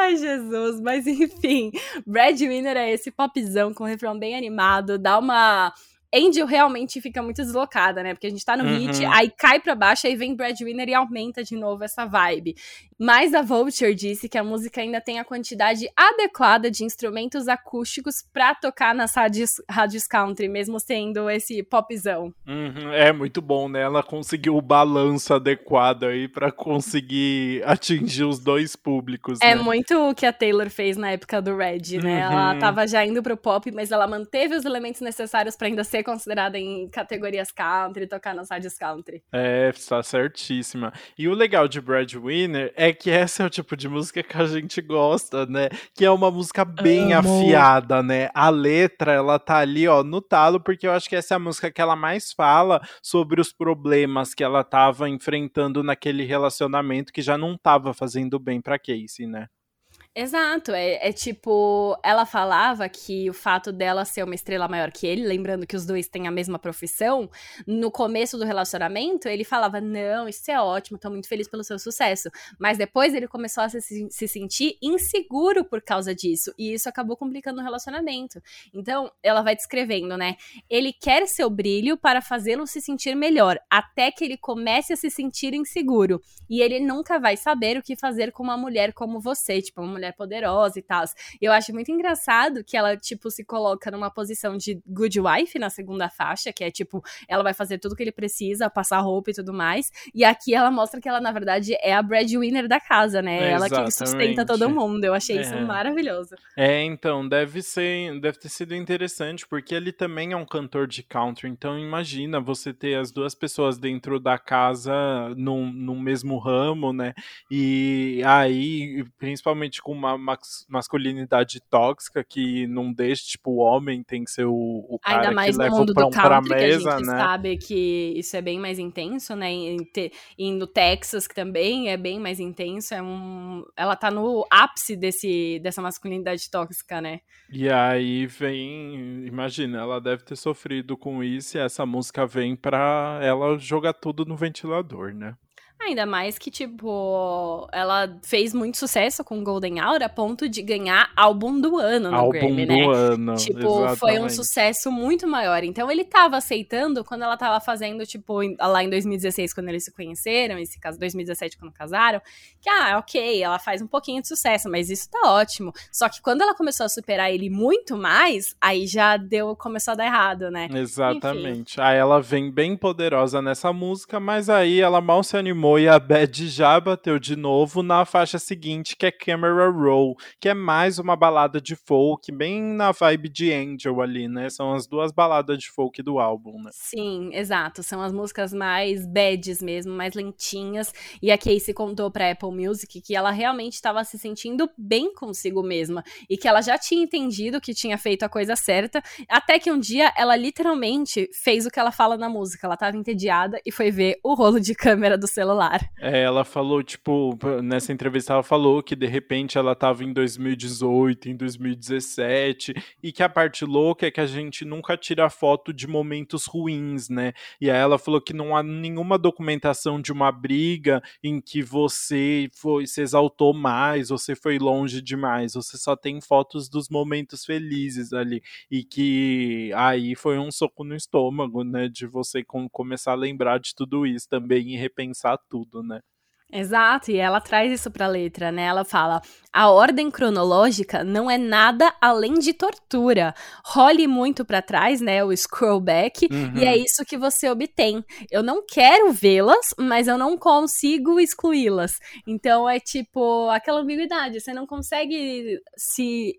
Ai, Jesus, mas enfim, Brad Winner é esse popzão com refrão bem animado, dá uma Angel realmente fica muito deslocada, né? Porque a gente tá no uhum. hit, aí cai pra baixo, aí vem Brad Winner e aumenta de novo essa vibe. Mas a Vulture disse que a música ainda tem a quantidade adequada de instrumentos acústicos para tocar nas rádios, rádios country, mesmo sendo esse popzão. Uhum, é muito bom, né? Ela conseguiu o balanço adequado aí para conseguir atingir os dois públicos. É né? muito o que a Taylor fez na época do Red, né? Uhum. Ela tava já indo pro pop, mas ela manteve os elementos necessários para ainda ser considerada em categorias country, tocar nas rádios country. É, está certíssima. E o legal de Brad Winner é que esse é o tipo de música que a gente gosta, né? Que é uma música bem Amo. afiada, né? A letra, ela tá ali, ó, no talo, porque eu acho que essa é a música que ela mais fala sobre os problemas que ela tava enfrentando naquele relacionamento que já não tava fazendo bem pra Casey, né? Exato, é, é, tipo, ela falava que o fato dela ser uma estrela maior que ele, lembrando que os dois têm a mesma profissão, no começo do relacionamento, ele falava: Não, isso é ótimo, tô muito feliz pelo seu sucesso. Mas depois ele começou a se, se sentir inseguro por causa disso, e isso acabou complicando o relacionamento. Então, ela vai descrevendo, né? Ele quer seu brilho para fazê-lo se sentir melhor, até que ele comece a se sentir inseguro. E ele nunca vai saber o que fazer com uma mulher como você, tipo, uma mulher mulher poderosa e tal. E eu acho muito engraçado que ela, tipo, se coloca numa posição de good wife na segunda faixa, que é tipo, ela vai fazer tudo que ele precisa, passar roupa e tudo mais. E aqui ela mostra que ela, na verdade, é a breadwinner da casa, né? É, ela que sustenta todo mundo. Eu achei é. isso maravilhoso. É, então, deve ser, deve ter sido interessante, porque ele também é um cantor de country. Então, imagina você ter as duas pessoas dentro da casa num, num mesmo ramo, né? E aí, principalmente com uma mas masculinidade tóxica que não deixa, tipo, o homem tem que ser o, o cara Ainda mais que leva no mundo o pão do country, pra que a mesa, gente né? sabe que isso é bem mais intenso, né? E, e no Texas, que também é bem mais intenso, é um... ela tá no ápice desse, dessa masculinidade tóxica, né? E aí vem, imagina, ela deve ter sofrido com isso e essa música vem pra ela jogar tudo no ventilador, né? Ainda mais que, tipo, ela fez muito sucesso com Golden Hour a ponto de ganhar álbum do ano no Álbum Grammy, do né? ano. Tipo, foi um exatamente. sucesso muito maior. Então ele tava aceitando quando ela tava fazendo, tipo, lá em 2016, quando eles se conheceram, esse caso 2017, quando casaram, que, ah, ok, ela faz um pouquinho de sucesso, mas isso tá ótimo. Só que quando ela começou a superar ele muito mais, aí já deu, começou a dar errado, né? Exatamente. Aí ela vem bem poderosa nessa música, mas aí ela mal se animou Bad já bateu de novo na faixa seguinte, que é Camera Roll, que é mais uma balada de folk, bem na vibe de Angel ali, né? São as duas baladas de folk do álbum, né? Sim, exato. São as músicas mais bads mesmo, mais lentinhas. E a Casey contou pra Apple Music que ela realmente estava se sentindo bem consigo mesma. E que ela já tinha entendido que tinha feito a coisa certa. Até que um dia ela literalmente fez o que ela fala na música. Ela tava entediada e foi ver o rolo de câmera do celular. É, ela falou, tipo, nessa entrevista ela falou que de repente ela tava em 2018, em 2017, e que a parte louca é que a gente nunca tira foto de momentos ruins, né? E aí ela falou que não há nenhuma documentação de uma briga em que você foi, se exaltou mais, você foi longe demais, você só tem fotos dos momentos felizes ali. E que aí foi um soco no estômago, né? De você com- começar a lembrar de tudo isso também e repensar tudo, né? Exato, e ela traz isso pra letra, né? Ela fala: a ordem cronológica não é nada além de tortura. Role muito pra trás, né? O scroll back, e é Uhum. isso que você obtém. Eu não quero vê-las, mas eu não consigo excluí-las. Então é tipo aquela ambiguidade, você não consegue se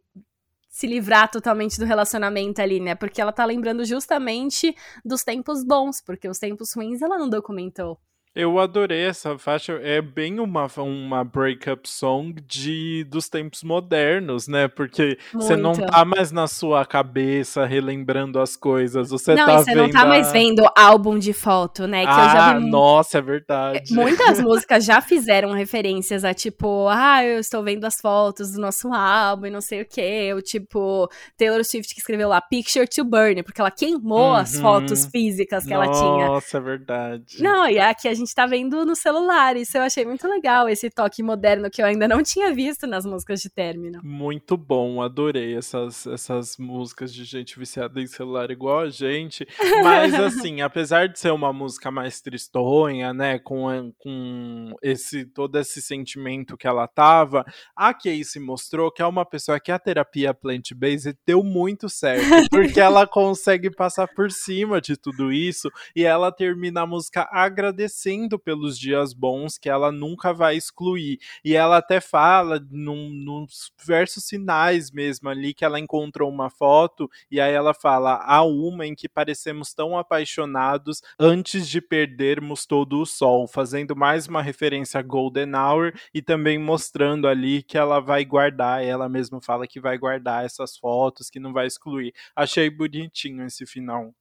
se livrar totalmente do relacionamento ali, né? Porque ela tá lembrando justamente dos tempos bons, porque os tempos ruins ela não documentou. Eu adorei essa faixa. É bem uma, uma breakup song de dos tempos modernos, né? Porque você não tá mais na sua cabeça relembrando as coisas. Você não, tá e você vendo. não tá mais a- vendo álbum de foto, né? Que eu já Ah, vi nossa, é verdade. Muitas músicas já fizeram referências a tipo, ah, eu estou vendo as fotos do nosso álbum e não sei o quê. Ou tipo, Taylor Swift que escreveu lá Picture to Burn, porque ela queimou as Uhum. fotos físicas que ela tinha. Nossa, é verdade. Não, e aqui a gente tá vendo no celular. Isso eu achei muito legal, esse toque moderno que eu ainda não tinha visto nas músicas de término. Muito bom, adorei essas, essas músicas de gente viciada em celular igual a gente. Mas assim, apesar de ser uma música mais tristonha, né, com, com esse todo esse sentimento que ela tava, a Casey mostrou que é uma pessoa que a terapia plant-based deu muito certo, porque ela consegue passar por cima de tudo isso e ela termina a música agradecendo pelos dias bons que ela nunca vai excluir. E ela até fala num, nos versos finais mesmo ali que ela encontrou uma foto e aí ela fala: há uma em que parecemos tão apaixonados antes de perdermos todo o sol, fazendo mais uma referência a Golden Hour e também mostrando ali que ela vai guardar, ela mesma fala que vai guardar essas fotos, que não vai excluir. Achei bonitinho esse final.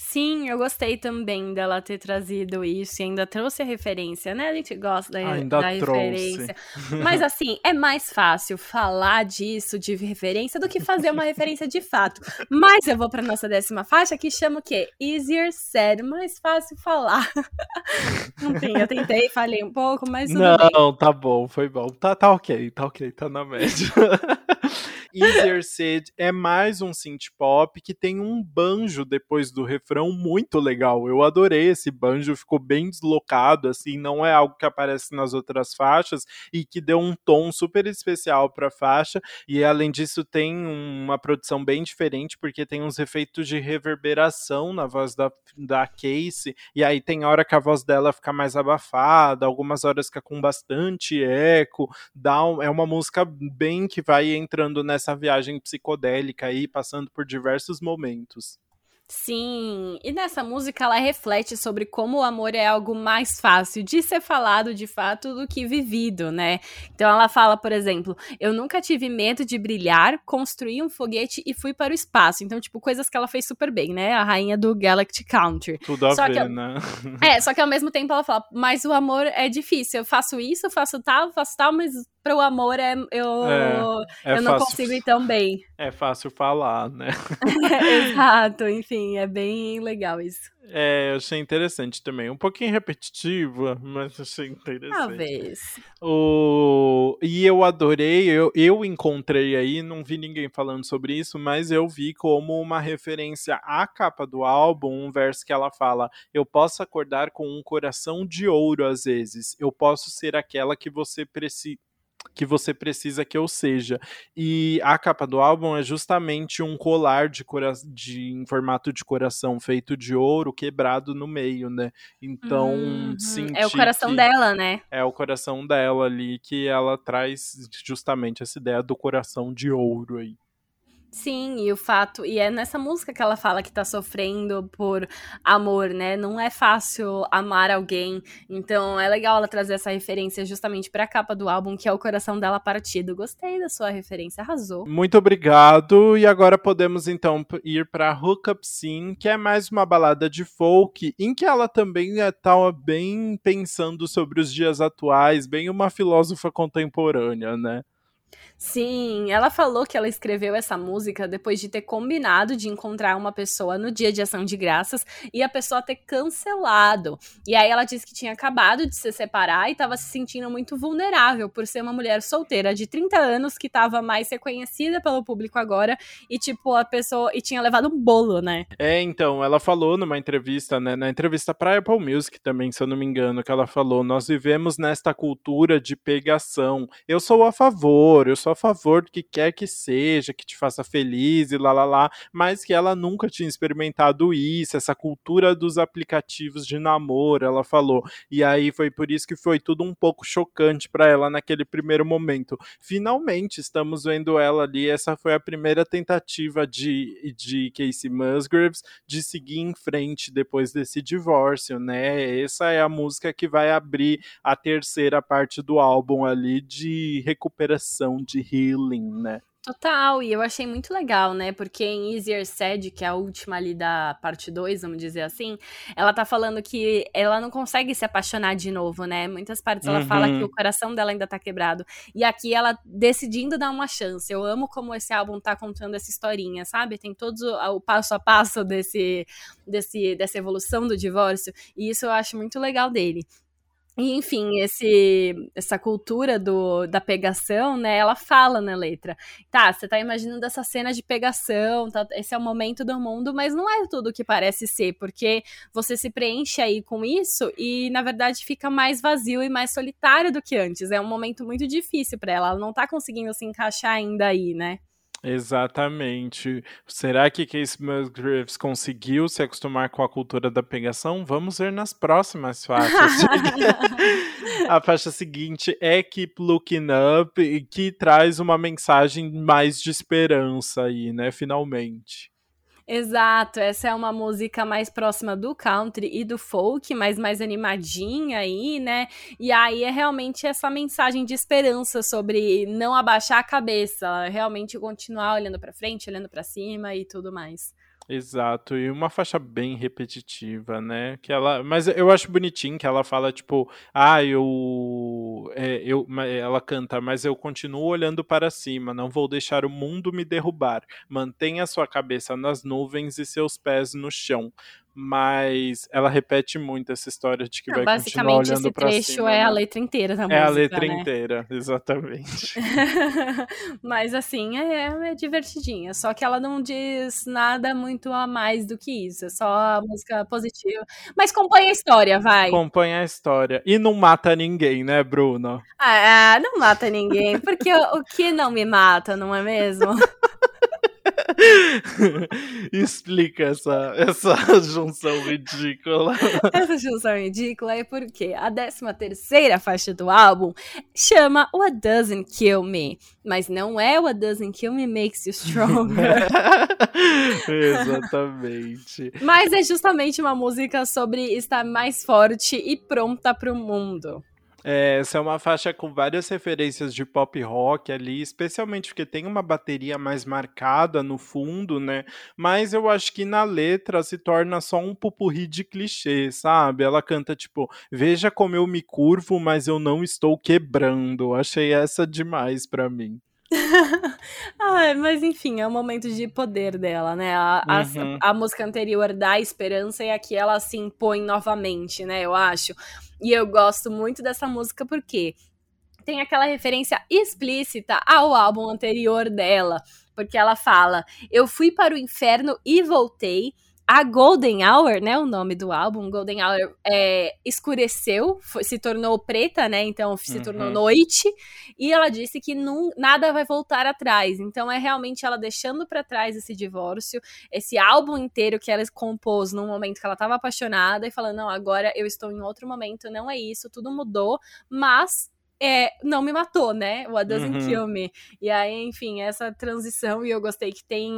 Sim, eu gostei também dela ter trazido isso e ainda trouxe a referência, né? A gente gosta da, Ainda da trouxe. referência. Mas assim, é mais fácil falar disso de referência do que fazer uma referência de fato. Mas eu vou pra nossa décima faixa que chama o quê? Easier said, mais fácil falar. Enfim, eu tentei, falei um pouco, mas tudo bem. Não, tá bom, foi bom. Tá, tá ok, tá ok, tá na média. Easier Said é mais um synth pop que tem um banjo depois do refrão muito legal. Eu adorei esse banjo, ficou bem deslocado, assim, não é algo que aparece nas outras faixas e que deu um tom super especial pra faixa. E além disso, tem uma produção bem diferente, porque tem uns efeitos de reverberação na voz da, da Casey, e aí tem hora que a voz dela fica mais abafada, algumas horas fica com bastante eco, dá um- é uma música bem que vai entrando nessa viagem psicodélica aí, passando por diversos momentos. Sim, e nessa música ela reflete sobre como o amor é algo mais fácil de ser falado de fato do que vivido, né? Então ela fala, por exemplo, eu nunca tive medo de brilhar, construí um foguete e fui para o espaço. Então, tipo, coisas que ela fez super bem, né? A rainha do Galactic Country. Tudo a Só ver, que- né? É, só que ao mesmo tempo ela fala, mas o amor é difícil. Eu faço isso, faço tal, faço tal, mas para o amor é, eu, É eu não fácil, consigo ir tão bem. É fácil falar, né? Exato, enfim, é bem legal isso. É, eu achei interessante também. Um pouquinho repetitiva, mas achei interessante. Talvez. O... E eu adorei, eu, eu encontrei aí, não vi ninguém falando sobre isso, mas eu vi como uma referência à capa do álbum, um verso que ela fala: Eu posso acordar com um coração de ouro às vezes, eu posso ser aquela que você precisa. Que você precisa que eu seja. E a capa do álbum é justamente um colar de, cora de em formato de coração feito de ouro quebrado no meio, né? Então, Uhum. É o coração dela, né? é o coração dela ali que ela traz justamente essa ideia do coração de ouro aí. Sim, e o fato. E é nessa música que ela fala que tá sofrendo por amor, né? Não é fácil amar alguém. Então é legal ela trazer essa referência justamente pra capa do álbum, que é o coração dela partido. Gostei da sua referência, arrasou. Muito obrigado. E agora podemos então ir para Hookup Scene, que é mais uma balada de folk, em que ela também estava bem pensando sobre os dias atuais, bem uma filósofa contemporânea, né? Sim, ela falou que ela escreveu essa música depois de ter combinado de encontrar uma pessoa no dia de ação de graças e a pessoa ter cancelado. E aí ela disse que tinha acabado de se separar e estava se sentindo muito vulnerável por ser uma mulher solteira de 30 anos que estava mais reconhecida pelo público agora e tipo a pessoa e tinha levado um bolo, né? É, então, ela falou numa entrevista, né, na entrevista para Apple Music também, se eu não me engano, que ela falou: "Nós vivemos nesta cultura de pegação. Eu sou a favor, eu sou a favor do que quer que seja, que te faça feliz e lá lá lá", mas que ela nunca tinha experimentado isso, essa cultura dos aplicativos de namoro, ela falou. E aí foi por isso que foi tudo um pouco chocante para ela naquele primeiro momento. Finalmente estamos vendo ela ali, essa foi a primeira tentativa de de Casey Musgraves de seguir em frente depois desse divórcio, né? Essa é a música que vai abrir a terceira parte do álbum ali de recuperação, de healing, né? Total, e eu achei muito legal, né? Porque em Easier Said, que é a última ali da parte 2, vamos dizer assim, ela tá falando que ela não consegue se apaixonar de novo, né? Muitas partes ela Uhum. fala que o coração dela ainda tá quebrado. E aqui ela decidindo dar uma chance. Eu amo como esse álbum tá contando essa historinha, sabe? Tem todo o, o passo a passo desse, desse, dessa evolução do divórcio. E isso eu acho muito legal dele. E, enfim, esse, essa cultura do, da pegação, né? Ela fala na letra. Tá, você tá imaginando essa cena de pegação, tá, esse é o momento do mundo, mas não é tudo o que parece ser, porque você se preenche aí com isso e, na verdade, fica mais vazio e mais solitário do que antes. É um momento muito difícil pra ela, ela não tá conseguindo se encaixar ainda aí, né? Exatamente. Será que Casey Musgraves conseguiu se acostumar com a cultura da pegação? Vamos ver nas próximas faixas. a faixa seguinte é Keep Looking Up, que traz uma mensagem mais de esperança aí, né? Finalmente. Exato, essa é uma música mais próxima do country e do folk, mas mais animadinha aí, né? E aí é realmente essa mensagem de esperança sobre não abaixar a cabeça, realmente continuar olhando pra frente, olhando pra cima e tudo mais. Exato, e uma faixa bem repetitiva, né? Que ela, mas eu acho bonitinho que ela fala tipo, ah, eu, é, eu, ma- ela canta, mas eu continuo olhando para cima, não vou deixar o mundo me derrubar. Mantenha sua cabeça nas nuvens e seus pés no chão. Mas ela repete muito essa história de que vai continuar Basicamente, olhando esse para trecho cima. é a né? letra inteira da É música. a letra né? inteira, exatamente. Mas assim, é, é divertidinha. Só que ela não diz nada muito a mais do que isso. É só a música positiva. Mas compõe a história, vai. Acompanha a história. E não mata ninguém, né, Bruno? Ah, não mata ninguém. Porque o que não me mata, não é mesmo? Explica essa, essa junção ridícula. Essa junção ridícula é porque a 13 terceira faixa do álbum chama What Doesn't Kill Me, mas não é What Doesn't Kill Me Makes You Stronger. Exatamente. Mas é justamente uma música sobre estar mais forte e pronta para o mundo. É, essa é uma faixa com várias referências de pop rock ali, especialmente porque tem uma bateria mais marcada no fundo, né? Mas eu acho que na letra se torna só um pupurri de clichê, sabe? Ela canta tipo: Veja como eu me curvo, mas eu não estou quebrando. Achei essa demais para mim. Ai, mas enfim, é um momento de poder dela, né? A, uhum. a, a, música anterior dá esperança e aqui ela se impõe novamente, né? Eu acho. E eu gosto muito dessa música porque tem aquela referência explícita ao álbum anterior dela. Porque ela fala: Eu fui para o inferno e voltei a Golden Hour, né, o nome do álbum, Golden Hour, é, escureceu, foi, se tornou preta, né, então se uhum. tornou noite, e ela disse que não, nada vai voltar atrás, então é realmente ela deixando para trás esse divórcio, esse álbum inteiro que ela compôs num momento que ela estava apaixonada e falando, não, agora eu estou em outro momento, não é isso, tudo mudou, mas é, não me matou, né? What doesn't uhum. kill me. E aí, enfim, essa transição, e eu gostei que tem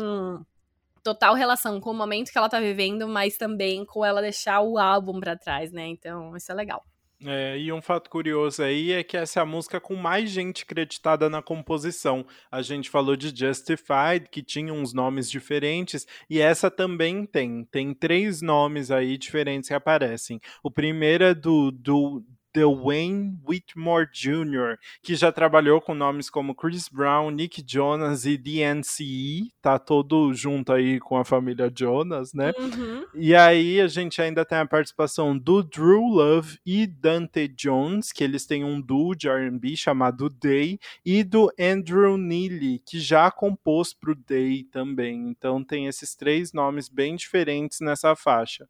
total relação com o momento que ela tá vivendo, mas também com ela deixar o álbum para trás, né? Então, isso é legal. É, e um fato curioso aí é que essa é a música com mais gente creditada na composição. A gente falou de Justified, que tinha uns nomes diferentes, e essa também tem. Tem três nomes aí diferentes que aparecem. O primeiro é do, do Dwayne Whitmore Jr., que já trabalhou com nomes como Chris Brown, Nick Jonas e DNCE, tá todo junto aí com a família Jonas, né? Uhum. E aí a gente ainda tem a participação do Drew Love e Dante Jones, que eles têm um duo de R&B chamado Day, e do Andrew Neely, que já compôs pro Day também. Então tem esses três nomes bem diferentes nessa faixa.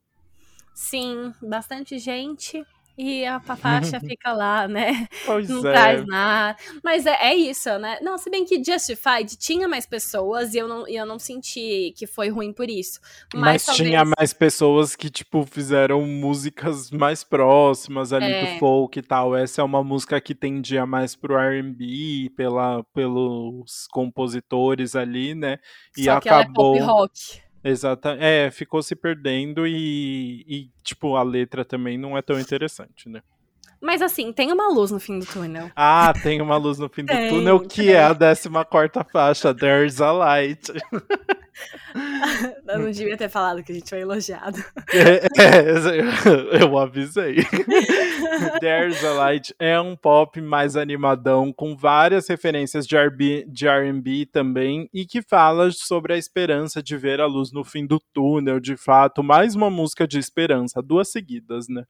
Sim, bastante gente e a faixa fica lá, né? Pois não é. traz nada. Mas é, é, isso, né? Não, se bem que Justified tinha mais pessoas e eu não, eu não senti que foi ruim por isso. Mas, Mas talvez... tinha mais pessoas que, tipo, fizeram músicas mais próximas ali é. do folk e tal. Essa é uma música que tendia mais pro R&B, pela, pelos compositores ali, né? E Só acabou... que ela é pop rock. Exata, é, ficou se perdendo e, e, tipo, a letra também não é tão interessante, né? Mas assim, tem uma luz no fim do túnel. Ah, tem uma luz no fim do tem, túnel, que tem. é a 14 faixa, There's a Light. Eu não devia ter falado que a gente foi elogiado. É, é, eu avisei. There's a Light é um pop mais animadão, com várias referências de RB também, e que fala sobre a esperança de ver a luz no fim do túnel, de fato. Mais uma música de esperança, duas seguidas, né?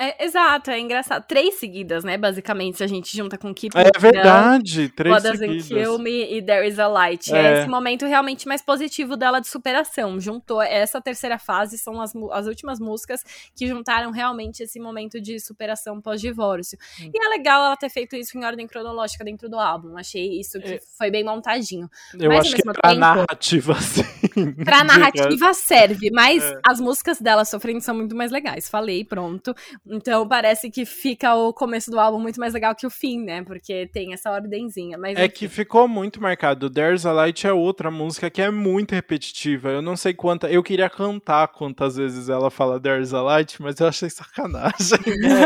É, exato, é engraçado. Três seguidas, né? Basicamente, se a gente junta com Keep É verdade, três What seguidas. Kill Me e There Is a Light. É. é. esse momento realmente mais positivo dela de superação. Juntou essa terceira fase, são as, as últimas músicas que juntaram realmente esse momento de superação pós-divórcio. Hum. E é legal ela ter feito isso em ordem cronológica dentro do álbum. Achei isso que é. foi bem montadinho. Eu mas, acho que pra tempo, narrativa, sim. Pra narrativa serve, mas é. as músicas dela sofrendo são muito mais legais. Falei, pronto. Então parece que fica o começo do álbum muito mais legal que o fim, né? Porque tem essa ordenzinha. Mas, é que ficou muito marcado. There's a Light é outra música que é muito repetitiva. Eu não sei quanta. Eu queria cantar quantas vezes ela fala There's a Light, mas eu achei sacanagem.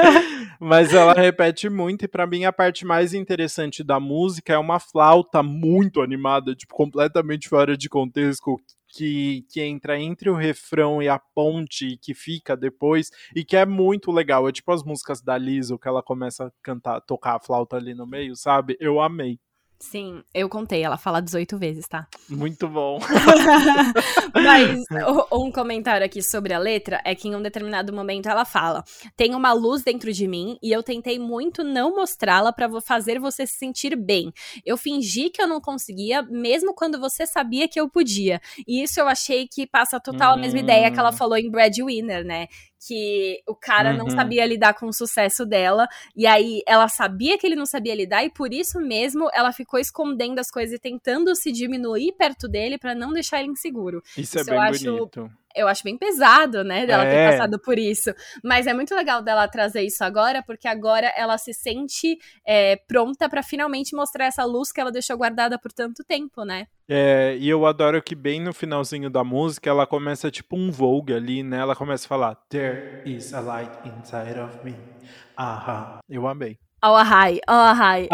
mas ela repete muito, e para mim a parte mais interessante da música é uma flauta muito animada, tipo, completamente fora de contexto, que, que entra entre o refrão e a ponte que fica depois e que é muito legal. É tipo as músicas da Lizzo que ela começa a cantar, tocar a flauta ali no meio, sabe? Eu amei. Sim, eu contei, ela fala 18 vezes, tá? Muito bom. Mas um comentário aqui sobre a letra é que em um determinado momento ela fala: Tem uma luz dentro de mim e eu tentei muito não mostrá-la para fazer você se sentir bem. Eu fingi que eu não conseguia, mesmo quando você sabia que eu podia. E isso eu achei que passa total a mesma hum. ideia que ela falou em Brad Winner, né? Que o cara uhum. não sabia lidar com o sucesso dela, e aí ela sabia que ele não sabia lidar, e por isso mesmo ela ficou escondendo as coisas e tentando se diminuir perto dele para não deixar ele inseguro. Isso, é isso é bem acho... eu acho bem pesado, né, dela é. ter passado por isso. Mas é muito legal dela trazer isso agora, porque agora ela se sente é, pronta para finalmente mostrar essa luz que ela deixou guardada por tanto tempo, né? É, e eu adoro que bem no finalzinho da música ela começa tipo um Vogue ali, né? Ela começa a falar There is a light inside of me. Aham. Eu amei. Ao arrai, ao arrai.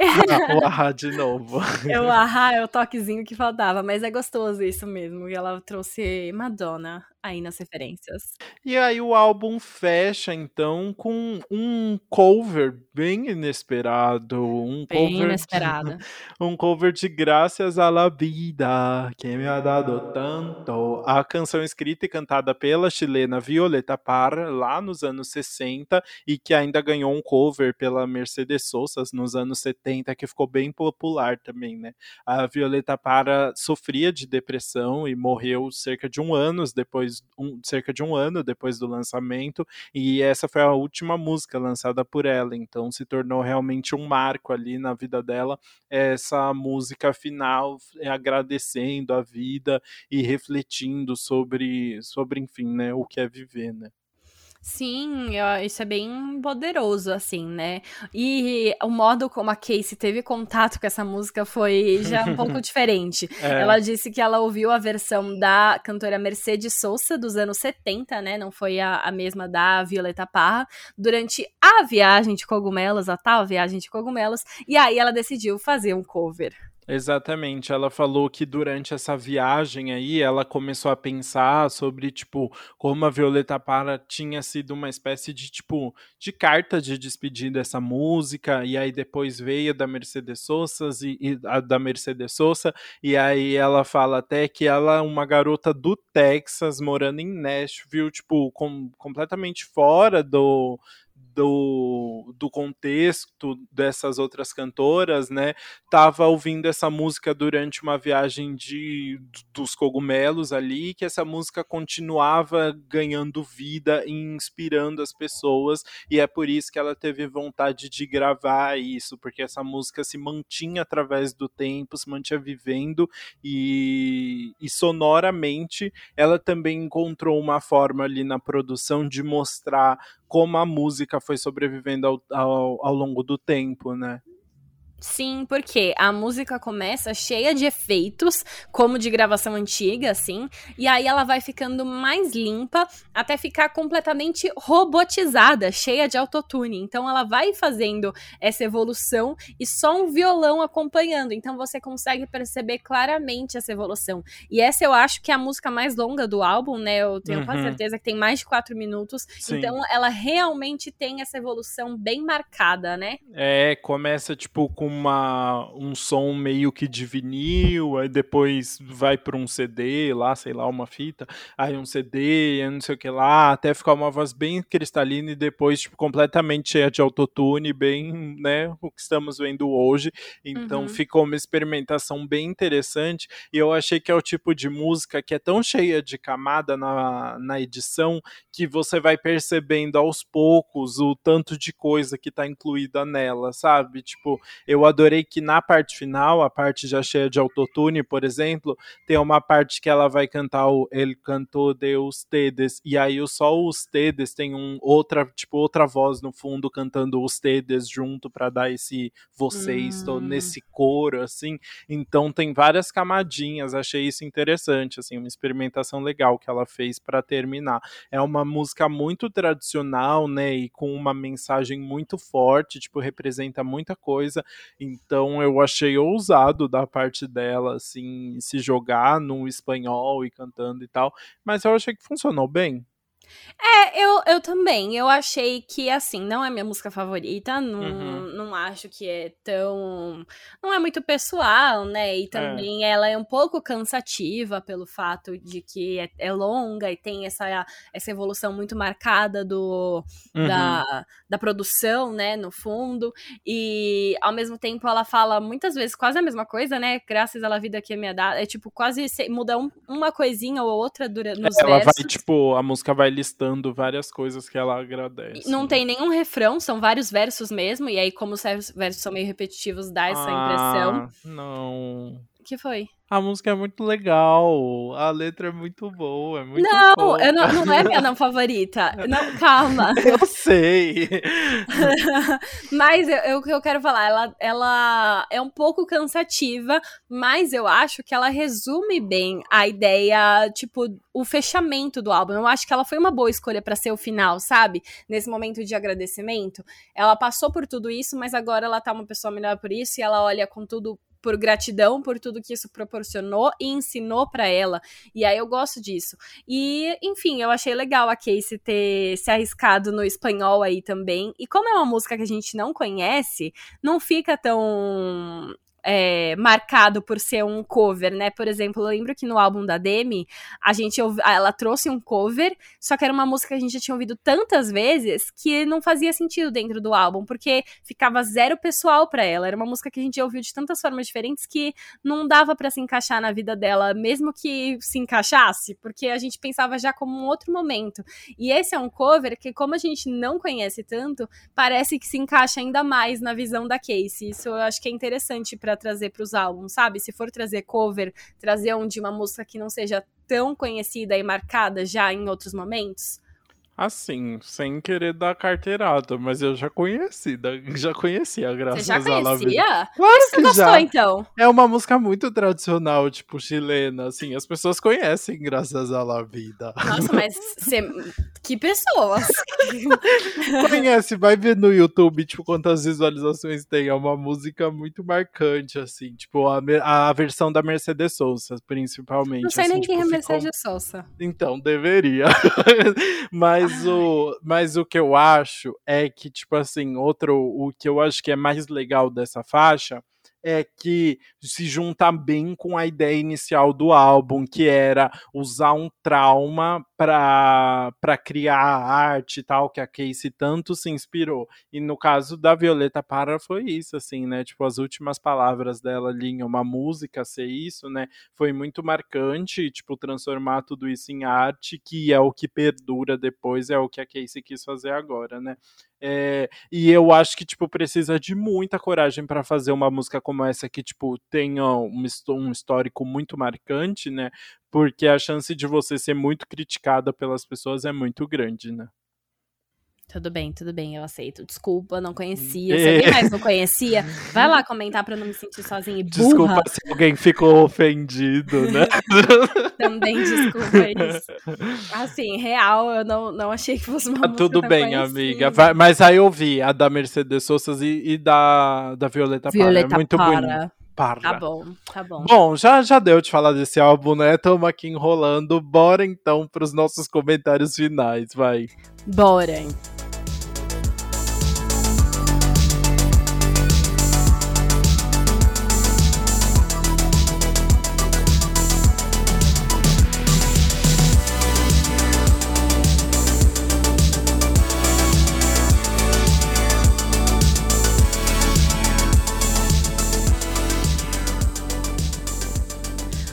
o arrai de novo. É o arrai, é o toquezinho que faltava, mas é gostoso isso mesmo. E ela trouxe Madonna aí nas referências. E aí o álbum fecha então com um cover bem inesperado, um bem cover inesperado. De, um cover de Graças a la vida, que me ha dado tanto. A canção escrita e cantada pela chilena Violeta Parra lá nos anos 60 e que ainda ganhou um cover pela Mercedes Sosa nos anos 70 que ficou bem popular também, né? A Violeta Parra sofria de depressão e morreu cerca de um ano depois depois, um, cerca de um ano depois do lançamento, e essa foi a última música lançada por ela, então se tornou realmente um marco ali na vida dela, essa música final, é, agradecendo a vida e refletindo sobre, sobre enfim, né, o que é viver, né. Sim, isso é bem poderoso, assim, né? E o modo como a Casey teve contato com essa música foi já um pouco diferente. É. Ela disse que ela ouviu a versão da cantora Mercedes Sosa dos anos 70, né? Não foi a, a mesma da Violeta Parra, durante a viagem de cogumelos, a tal viagem de cogumelos, e aí ela decidiu fazer um cover. Exatamente, ela falou que durante essa viagem aí, ela começou a pensar sobre, tipo, como a Violeta Parra tinha sido uma espécie de, tipo, de carta de despedida dessa música, e aí depois veio da Mercedes Sosa e, e a da Mercedes Sosa, e aí ela fala até que ela é uma garota do Texas, morando em Nashville, tipo, com, completamente fora do do, do contexto dessas outras cantoras, né? Tava ouvindo essa música durante uma viagem de dos cogumelos ali, que essa música continuava ganhando vida e inspirando as pessoas, e é por isso que ela teve vontade de gravar isso, porque essa música se mantinha através do tempo, se mantinha vivendo e, e sonoramente ela também encontrou uma forma ali na produção de mostrar como a música foi sobrevivendo ao, ao, ao longo do tempo, né? Sim, porque a música começa cheia de efeitos, como de gravação antiga, assim, e aí ela vai ficando mais limpa até ficar completamente robotizada, cheia de autotune. Então ela vai fazendo essa evolução e só um violão acompanhando. Então você consegue perceber claramente essa evolução. E essa eu acho que é a música mais longa do álbum, né? Eu tenho uhum. quase certeza que tem mais de quatro minutos. Sim. Então ela realmente tem essa evolução bem marcada, né? É, começa tipo com uma, um som meio que de vinil, aí depois vai para um CD lá, sei lá, uma fita, aí um CD, aí não sei o que lá, até ficar uma voz bem cristalina e depois tipo, completamente cheia de autotune, bem, né, o que estamos vendo hoje. Então uhum. ficou uma experimentação bem interessante e eu achei que é o tipo de música que é tão cheia de camada na, na edição que você vai percebendo aos poucos o tanto de coisa que está incluída nela, sabe? Tipo, eu eu adorei que na parte final, a parte já cheia de autotune, por exemplo, tem uma parte que ela vai cantar o El canto de ustedes, e aí só os tedes tem um outra, tipo, outra voz no fundo cantando os tedes junto para dar esse vocês, hum. nesse coro, assim. Então tem várias camadinhas, achei isso interessante, assim, uma experimentação legal que ela fez para terminar. É uma música muito tradicional, né, e com uma mensagem muito forte, tipo, representa muita coisa então eu achei ousado da parte dela, assim, se jogar no espanhol e cantando e tal. Mas eu achei que funcionou bem. É, eu, eu também. Eu achei que, assim, não é minha música favorita. Não, uhum. não acho que é tão. Não é muito pessoal, né? E é. também é. ela é um pouco cansativa pelo fato de que é, é longa e tem essa, essa evolução muito marcada do, uhum. da, da produção, né? No fundo. E ao mesmo tempo ela fala muitas vezes quase a mesma coisa, né? Graças à vida que é me dá. É tipo, quase muda um, uma coisinha ou outra durante, nos ela versos. vai, tipo, a música vai listando várias coisas que ela agradece. Não tem nenhum refrão, são vários versos mesmo, e aí, como os versos são meio repetitivos, dá essa ah, impressão. Não. O que foi? A música é muito legal, a letra é muito boa, é muito Não, eu não, não é minha não favorita. Não, calma. Eu sei. mas o que eu quero falar, ela, ela é um pouco cansativa, mas eu acho que ela resume bem a ideia, tipo, o fechamento do álbum. Eu acho que ela foi uma boa escolha para ser o final, sabe? Nesse momento de agradecimento. Ela passou por tudo isso, mas agora ela tá uma pessoa melhor por isso e ela olha com tudo por gratidão por tudo que isso proporcionou e ensinou para ela. E aí eu gosto disso. E, enfim, eu achei legal a Casey ter se arriscado no espanhol aí também. E como é uma música que a gente não conhece, não fica tão é, marcado por ser um cover, né? Por exemplo, eu lembro que no álbum da Demi, a gente ela trouxe um cover, só que era uma música que a gente já tinha ouvido tantas vezes que não fazia sentido dentro do álbum, porque ficava zero pessoal para ela. Era uma música que a gente ouviu de tantas formas diferentes que não dava para se encaixar na vida dela, mesmo que se encaixasse, porque a gente pensava já como um outro momento. E esse é um cover que, como a gente não conhece tanto, parece que se encaixa ainda mais na visão da Casey. Isso eu acho que é interessante para para trazer para os álbuns, sabe? Se for trazer cover, trazer um de uma música que não seja tão conhecida e marcada já em outros momentos. Assim, sem querer dar carteirada, mas eu já conheci, já conhecia, graças Você já conhecia? Claro Você que gostou, já. então? É uma música muito tradicional, tipo, chilena, assim, as pessoas conhecem graças à La Vida. Nossa, mas você... que pessoas! Conhece, vai ver no YouTube, tipo, quantas visualizações tem, é uma música muito marcante, assim, tipo, a, a versão da Mercedes Sosa, principalmente. Não sei assim, nem tipo, quem é Mercedes ficou... Sosa. Então, deveria. mas mas o, mas o que eu acho é que, tipo assim, outro, o que eu acho que é mais legal dessa faixa é que se junta bem com a ideia inicial do álbum, que era usar um trauma para criar a arte e tal, que a Casey tanto se inspirou. E no caso da Violeta Para foi isso, assim, né? Tipo, as últimas palavras dela ali em uma música ser isso, né? Foi muito marcante, tipo, transformar tudo isso em arte, que é o que perdura depois, é o que a Casey quis fazer agora, né? É, e eu acho que, tipo, precisa de muita coragem para fazer uma música como essa que, tipo, tenha um, um histórico muito marcante, né? Porque a chance de você ser muito criticada pelas pessoas é muito grande, né? Tudo bem, tudo bem, eu aceito. Desculpa, não conhecia. Se alguém mais não conhecia, vai lá comentar pra eu não me sentir sozinha e burra. Desculpa se alguém ficou ofendido, né? Também desculpa isso. Assim, real, eu não, não achei que fosse uma ah, Tudo bem, conhecida. amiga. Vai, mas aí eu vi a da Mercedes Sosa e, e da, da Violeta, Violeta Para. É muito para. bonito. Para. Tá bom, tá bom. Bom, já, já deu de falar desse álbum, né? Estamos aqui enrolando. Bora então para os nossos comentários finais, vai. Bora.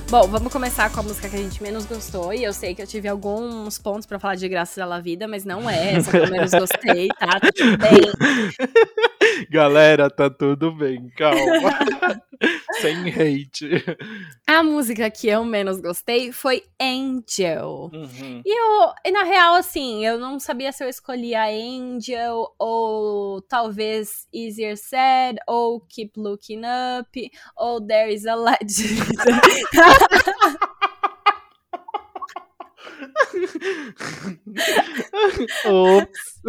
Bom, vamos começar com a música que a gente menos gostou. E eu sei que eu tive alguns pontos para falar de Graças à Vida, mas não é essa que eu menos gostei, tá? Tudo bem. Galera, tá tudo bem, calma. Sem hate. A música que eu menos gostei foi Angel. Uhum. E eu, e na real, assim, eu não sabia se eu escolhia Angel ou talvez Easier Said ou Keep Looking Up ou There is a Legend. Ops.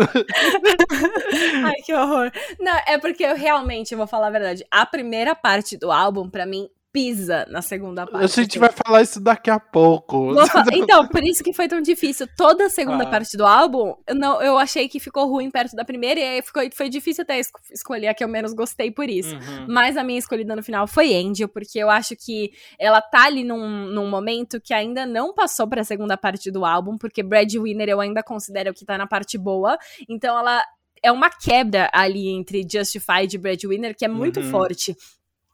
Ai, que horror. Não, é porque eu realmente vou falar a verdade. A primeira parte do álbum, para mim, pisa na segunda parte. A gente vai falar isso daqui a pouco. Então, por isso que foi tão difícil. Toda a segunda ah. parte do álbum, eu, não, eu achei que ficou ruim perto da primeira, e aí ficou, foi difícil até es escolher a que eu menos gostei por isso. Uhum. Mas a minha escolhida no final foi Angel, porque eu acho que ela tá ali num, num momento que ainda não passou pra segunda parte do álbum, porque Brad Winner eu ainda considero que tá na parte boa. Então ela é uma quebra ali entre Justified e Brad Winner que é muito uhum. forte.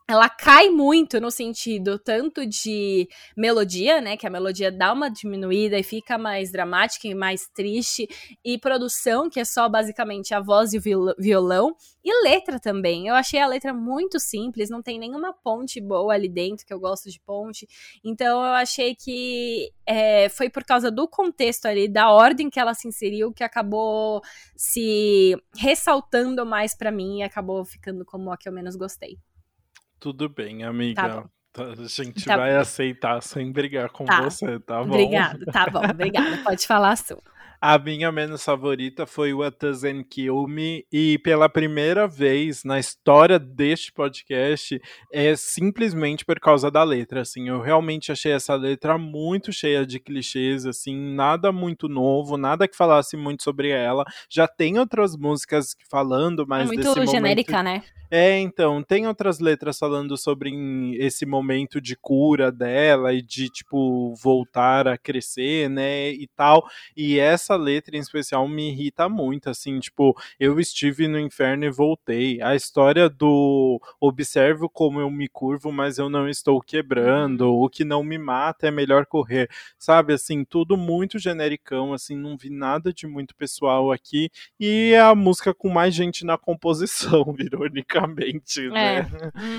Ela cai muito no sentido tanto de melodia, né, que a melodia dá uma diminuída e fica mais dramática e mais triste, e produção, que é só basicamente a voz e o violão, e letra também. Eu achei a letra muito simples, não tem nenhuma ponte boa ali dentro, que eu gosto de ponte. Então eu achei que é, foi por causa do contexto ali, da ordem que ela se inseriu, que acabou se ressaltando mais para mim e acabou ficando como a que eu menos gostei. Tudo bem, amiga. Tá a gente tá vai bom. aceitar sem brigar com tá. você, tá bom? Obrigada, tá bom, obrigada. Pode falar a sua. A minha menos favorita foi o Kill Me, e pela primeira vez na história deste podcast, é simplesmente por causa da letra, assim, eu realmente achei essa letra muito cheia de clichês, assim, nada muito novo, nada que falasse muito sobre ela, já tem outras músicas falando, mas é muito genérica, momento... né? É, então, tem outras letras falando sobre esse momento de cura dela e de, tipo, voltar a crescer, né, e tal. E essa letra em especial me irrita muito, assim, tipo, eu estive no inferno e voltei. A história do observo como eu me curvo, mas eu não estou quebrando, uhum. o que não me mata é melhor correr. Sabe, assim, tudo muito genericão, assim, não vi nada de muito pessoal aqui. E é a música com mais gente na composição, ironicamente é. né?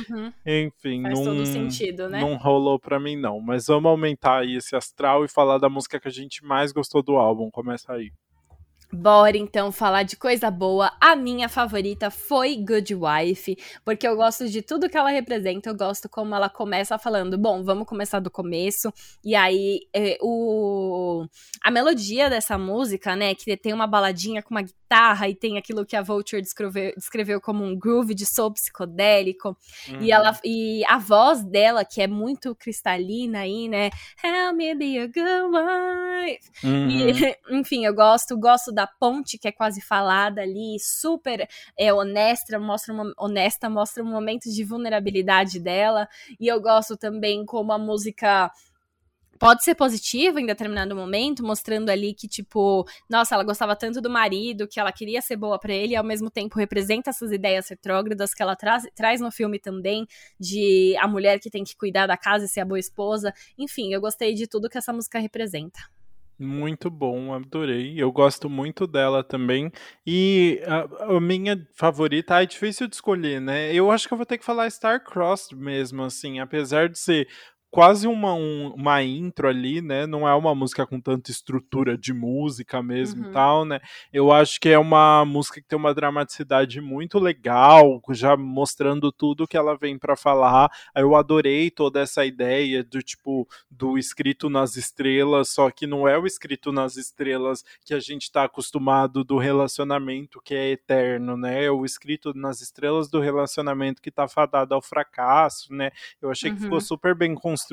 Uhum. Enfim, Faz não, todo sentido, né? não rolou pra mim não, mas vamos aumentar aí esse astral e falar da música que a gente mais gostou do álbum, começa aí. Bora então falar de coisa boa. A minha favorita foi Good Wife, porque eu gosto de tudo que ela representa. Eu gosto como ela começa falando, bom, vamos começar do começo. E aí é, o a melodia dessa música, né, que tem uma baladinha com uma guitarra e tem aquilo que a Vulture descreveu, descreveu como um groove de soul psicodélico. Uhum. E ela e a voz dela que é muito cristalina aí, né? Help me be a good wife. Uhum. E, enfim, eu gosto, gosto da ponte que é quase falada ali, super é, honesta, mostra uma, honesta, mostra um momento de vulnerabilidade dela. E eu gosto também como a música pode ser positiva em determinado momento, mostrando ali que, tipo, nossa, ela gostava tanto do marido, que ela queria ser boa para ele, e ao mesmo tempo representa essas ideias retrógradas que ela traz, traz no filme também, de a mulher que tem que cuidar da casa e ser a boa esposa. Enfim, eu gostei de tudo que essa música representa. Muito bom, adorei. Eu gosto muito dela também. E a, a, minha favorita, ah, é difícil de escolher, né? Eu acho que eu vou ter que falar Star Crossed mesmo, assim, apesar de ser quase uma, um, uma intro ali, né? Não é uma música com tanta estrutura de música mesmo uhum. e tal, né? Eu acho que é uma música que tem uma dramaticidade muito legal, já mostrando tudo que ela vem para falar. Eu adorei toda essa ideia do tipo do escrito nas estrelas, só que não é o escrito nas estrelas que a gente está acostumado do relacionamento que é eterno, né? É o escrito nas estrelas do relacionamento que tá fadado ao fracasso, né? Eu achei uhum. que ficou uhum. super bem construído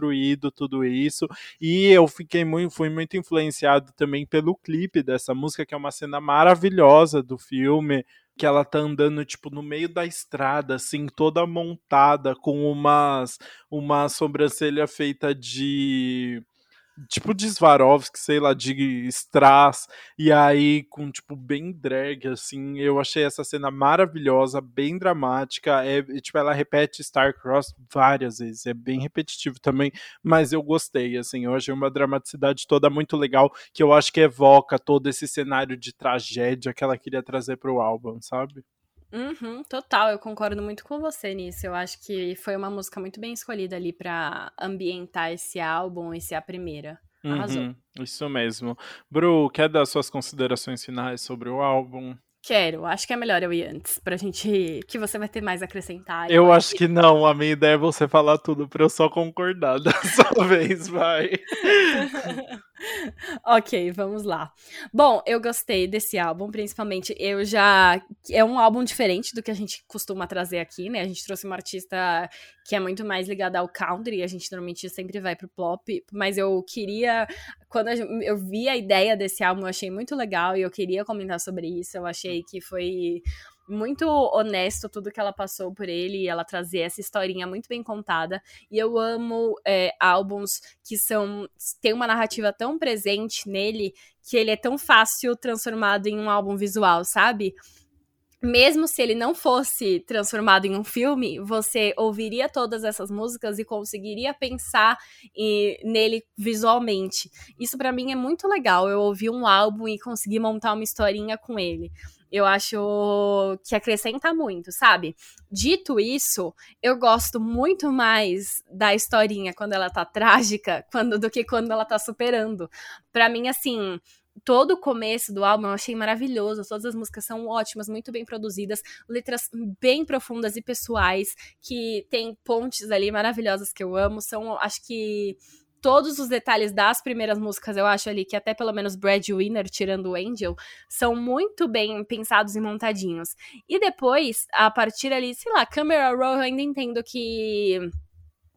tudo isso. E eu fiquei muito, fui muito influenciado também pelo clipe dessa música, que é uma cena maravilhosa do filme que ela tá andando tipo no meio da estrada, assim, toda montada com umas uma sobrancelha feita de tipo de Swarovski, sei lá, de strass, e aí com, tipo, bem drag, assim, eu achei essa cena maravilhosa, bem dramática, é, tipo, ela repete Starcross várias vezes, é bem repetitivo também, mas eu gostei, assim, eu achei uma dramaticidade toda muito legal, que eu acho que evoca todo esse cenário de tragédia que ela queria trazer pro álbum, sabe? Uhum, total, eu concordo muito com você nisso. Eu acho que foi uma música muito bem escolhida ali para ambientar esse álbum e ser a primeira. Arrasou. Uhum, isso mesmo. Bru, quer dar suas considerações finais sobre o álbum? Quero, acho que é melhor eu ir antes, pra gente. que você vai ter mais a acrescentar. Eu, acho que... que não, a minha ideia é você falar tudo pra eu só concordar dessa vez, vai. ok, vamos lá. Bom, eu gostei desse álbum, principalmente eu já. É um álbum diferente do que a gente costuma trazer aqui, né? A gente trouxe uma artista que é muito mais ligada ao country, a gente normalmente sempre vai pro pop, mas eu queria quando eu vi a ideia desse álbum, eu achei muito legal e eu queria comentar sobre isso. Eu achei que foi muito honesto tudo que ela passou por ele e ela trazer essa historinha muito bem contada. E eu amo é, álbuns que são tem uma narrativa tão presente nele que ele é tão fácil transformado em um álbum visual, sabe? mesmo se ele não fosse transformado em um filme, você ouviria todas essas músicas e conseguiria pensar e, nele visualmente. Isso para mim é muito legal. Eu ouvi um álbum e consegui montar uma historinha com ele. Eu acho que acrescenta muito, sabe? Dito isso, eu gosto muito mais da historinha quando ela tá trágica quando, do que quando ela tá superando. Para mim, assim, todo o começo do álbum eu achei maravilhoso. Todas as músicas são ótimas, muito bem produzidas, letras bem profundas e pessoais, que tem pontes ali maravilhosas que eu amo. São, acho que todos os detalhes das primeiras músicas, eu acho ali que até pelo menos Brad Winner, tirando o Angel, são muito bem pensados e montadinhos. E depois, a partir ali, sei lá, Camera Roll, eu ainda entendo que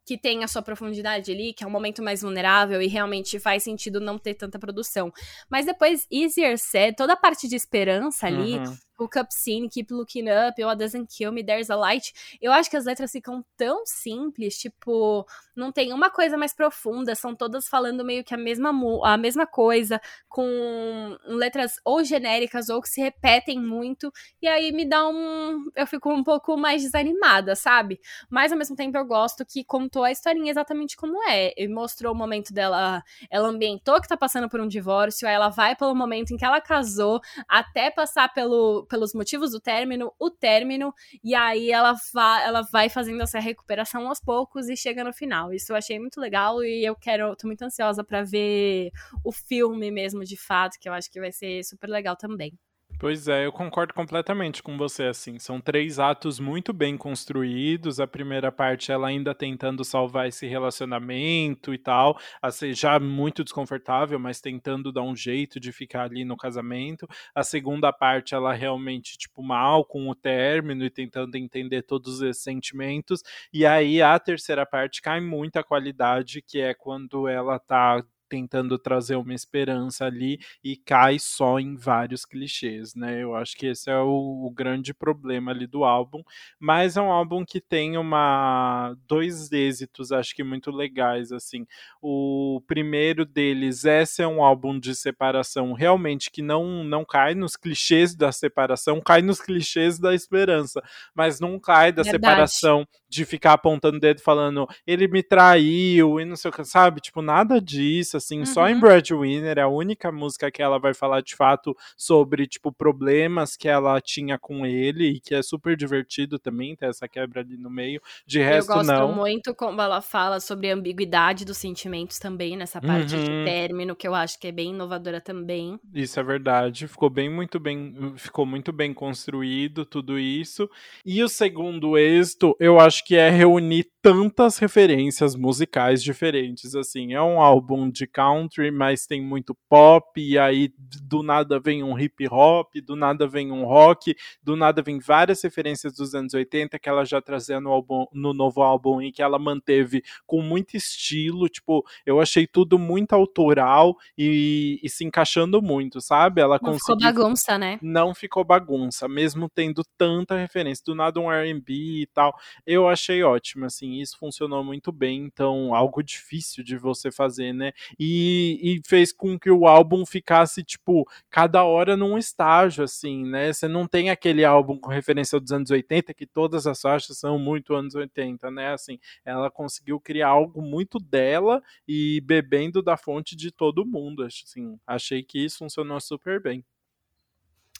que tem a sua profundidade ali, que é um momento mais vulnerável e realmente faz sentido não ter tanta produção. Mas depois, Easier Said, toda a parte de esperança ali, uhum. Hook Up Scene, Keep Looking Up, What Doesn't Kill Me, There's a Light. Eu acho que as letras ficam tão simples, tipo, não tem uma coisa mais profunda, são todas falando meio que a mesma, a mesma coisa, com letras ou genéricas ou que se repetem muito, e aí me dá um. Eu fico um pouco mais desanimada, sabe? Mas ao mesmo tempo eu gosto que contou a historinha exatamente como é. E mostrou o momento dela, ela ambientou que tá passando por um divórcio, aí ela vai pelo momento em que ela casou, até passar pelo pelos motivos do término, o término, e aí ela, va ela vai fazendo essa recuperação aos poucos e chega no final. Isso eu achei muito legal e eu quero, tô muito ansiosa para ver o filme mesmo de fato, que eu acho que vai ser super legal também. Pois é, eu concordo completamente com você, assim, são três atos muito bem construídos, a primeira parte ela ainda tentando salvar esse relacionamento e tal, assim, já muito desconfortável, mas tentando dar um jeito de ficar ali no casamento, a segunda parte ela realmente, tipo, mal com o término e tentando entender todos esses sentimentos, e aí a terceira parte cai muita qualidade, que é quando ela tá tentando trazer uma esperança ali e cai só em vários clichês, né? Eu acho que esse é o, o, grande problema ali do álbum, mas é um álbum que tem uma dois êxitos, acho que muito legais assim. O primeiro deles, esse é um álbum de separação realmente que não não cai nos clichês da separação, cai nos clichês da esperança, mas não cai da Verdade. separação de ficar apontando o dedo falando ele me traiu e não sei o que, sabe? Tipo, nada disso assim, uhum. só em Breadwinner, é a única música que ela vai falar de fato sobre, tipo, problemas que ela tinha com ele e que é super divertido também, ter essa quebra ali no meio. De resto, não. Eu gosto não. muito como ela fala sobre a ambiguidade dos sentimentos também, nessa parte uhum. de término, que eu acho que é bem inovadora também. Isso é verdade, ficou bem, muito bem, ficou muito bem construído tudo isso. E o segundo êxito, eu acho que é reunir tantas referências musicais diferentes, assim, é um álbum de country, mas tem muito pop, e aí do nada vem um hip hop, do nada vem um rock, do nada vem várias referências dos anos 80 que ela já trazia no, álbum, no novo álbum e que ela manteve com muito estilo, tipo, eu achei tudo muito autoral e, e se encaixando muito, sabe? Ela não conseguiu... ficou bagunça, né? Não ficou bagunça, mesmo tendo tanta referência, do nada um R&B e tal, eu achei ótimo, assim, isso funcionou muito bem, então algo difícil de você fazer, né? E, e fez com que o álbum ficasse, tipo, cada hora num estágio, assim, né? Você não tem aquele álbum com referência dos anos 80, que todas as faixas são muito anos 80, né? Assim, ela conseguiu criar algo muito dela e bebendo da fonte de todo mundo, assim. Achei que isso funcionou super bem.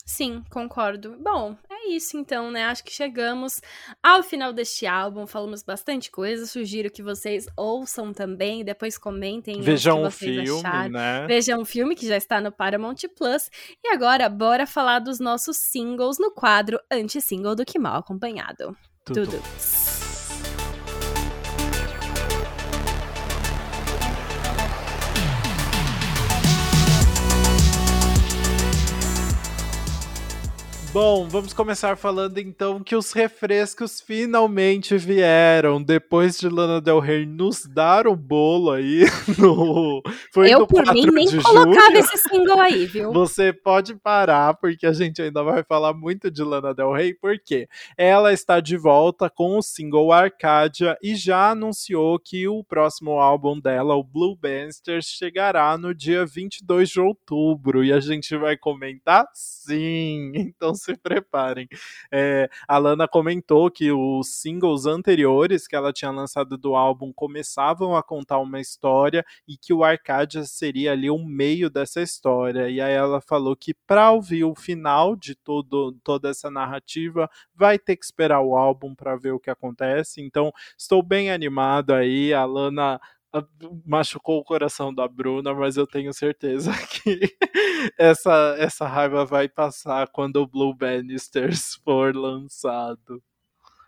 Sim, concordo. Bom, é isso então, né? Acho que chegamos ao final deste álbum. Falamos bastante coisa. Sugiro que vocês ouçam também. Depois comentem. Vejam o filme, acharam. né? Vejam o filme que já está no Paramount Plus. E agora, bora falar dos nossos singles no quadro Anti-Single do Que Mal Acompanhado. Tudo. Tudo. Bom, vamos começar falando então que os refrescos finalmente vieram. Depois de Lana Del Rey nos dar o bolo aí no. Foi Eu, por mim, nem colocava esse single aí, viu? Você pode parar, porque a gente ainda vai falar muito de Lana Del Rey, porque ela está de volta com o single Arcadia e já anunciou que o próximo álbum dela, o Blue Bansters, chegará no dia 22 de outubro. E a gente vai comentar? Sim! Então, se preparem. É, a Lana comentou que os singles anteriores que ela tinha lançado do álbum começavam a contar uma história e que o Arcadia seria ali o meio dessa história. E aí ela falou que para ouvir o final de todo, toda essa narrativa, vai ter que esperar o álbum para ver o que acontece. Então, estou bem animado aí. A Lana machucou o coração da Bruna, mas eu tenho certeza que essa, essa raiva vai passar quando o Blue Bannisters for lançado.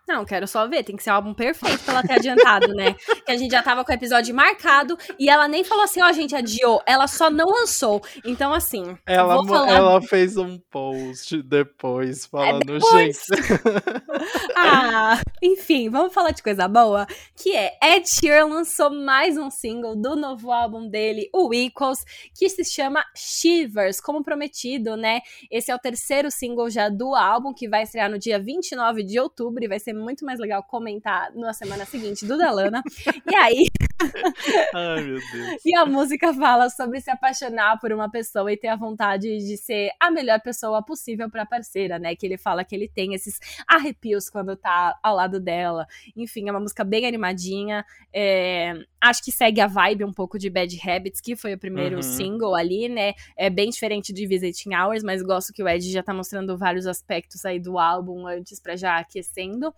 Não, quero só ver. Tem que ser um álbum perfeito pra ela ter adiantado, né? Que a gente já tava com o episódio marcado e ela nem falou assim, ó, oh, gente, adiou. Ela só não lançou. Então, assim. Ela, falar... ela fez um post depois falando, é depois. gente. ah, enfim, vamos falar de coisa boa. Que é Ed Sheeran lançou mais um single do novo álbum dele, o Equals, que se chama Shivers, como prometido, né? Esse é o terceiro single já do álbum, que vai estrear no dia 29 de outubro e vai ser muito mais legal comentar na semana seguinte do Dalana. e aí. Ai, meu Deus. E a música fala sobre se apaixonar por uma pessoa e ter a vontade de ser a melhor pessoa possível pra parceira, né? Que ele fala que ele tem esses arrepios quando tá ao lado dela. Enfim, é uma música bem animadinha. É... Acho que segue a vibe um pouco de Bad Habits, que foi o primeiro uhum. single ali, né? É bem diferente de Visiting Hours, mas gosto que o Ed já tá mostrando vários aspectos aí do álbum antes pra já aquecendo.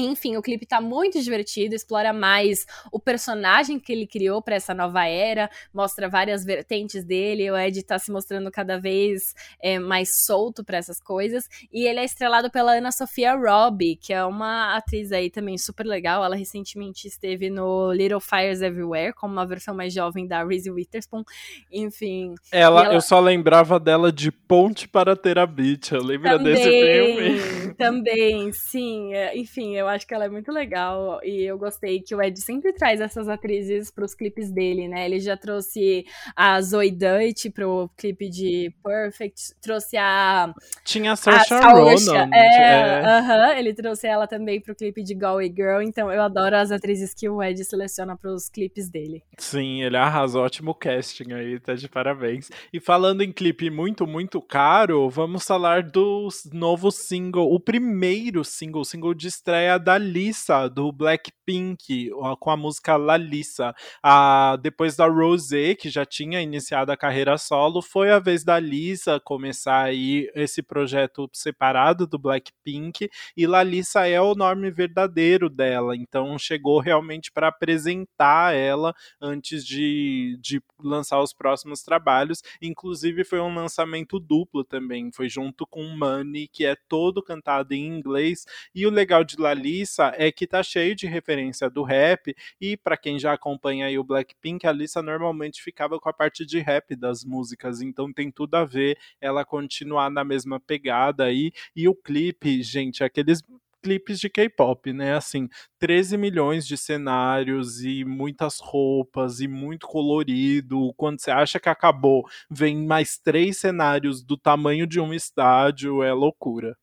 Enfim, o clipe tá muito divertido, explora mais o personagem que ele criou para essa nova era, mostra várias vertentes dele. O Ed tá se mostrando cada vez é, mais solto para essas coisas. E ele é estrelado pela Ana Sofia Robbie, que é uma atriz aí também super legal. Ela recentemente esteve no Little Fires Everywhere, como uma versão mais jovem da Reese Witherspoon. Enfim. Ela, ela, eu só lembrava dela de Ponte para Ter a Beach. Eu lembro também, desse filme. Também, sim. É, enfim, eu eu acho que ela é muito legal e eu gostei que o Ed sempre traz essas atrizes para os clipes dele, né? Ele já trouxe a Zoe Dutch pro clipe de Perfect, trouxe a tinha a Saoirse Ronan. É, é. Uh -huh, ele trouxe ela também pro clipe de Galway Girl, então eu adoro as atrizes que o Ed seleciona para os clipes dele. Sim, ele arrasou, ótimo casting aí, tá de parabéns. E falando em clipe muito, muito caro, vamos falar do novo single, o primeiro single, single de estreia da Lisa, do Blackpink, com a música Lalissa. A, depois da Rosé, que já tinha iniciado a carreira solo, foi a vez da Lisa começar aí esse projeto separado do Blackpink, e Lalissa é o nome verdadeiro dela, então chegou realmente para apresentar ela antes de, de lançar os próximos trabalhos. Inclusive foi um lançamento duplo também, foi junto com Money, que é todo cantado em inglês, e o legal de Lalissa Lisa é que tá cheio de referência do rap e para quem já acompanha aí o Blackpink, a Lisa normalmente ficava com a parte de rap das músicas, então tem tudo a ver ela continuar na mesma pegada aí e o clipe, gente, aqueles clipes de K-pop, né? Assim, 13 milhões de cenários e muitas roupas e muito colorido. Quando você acha que acabou, vem mais três cenários do tamanho de um estádio, é loucura.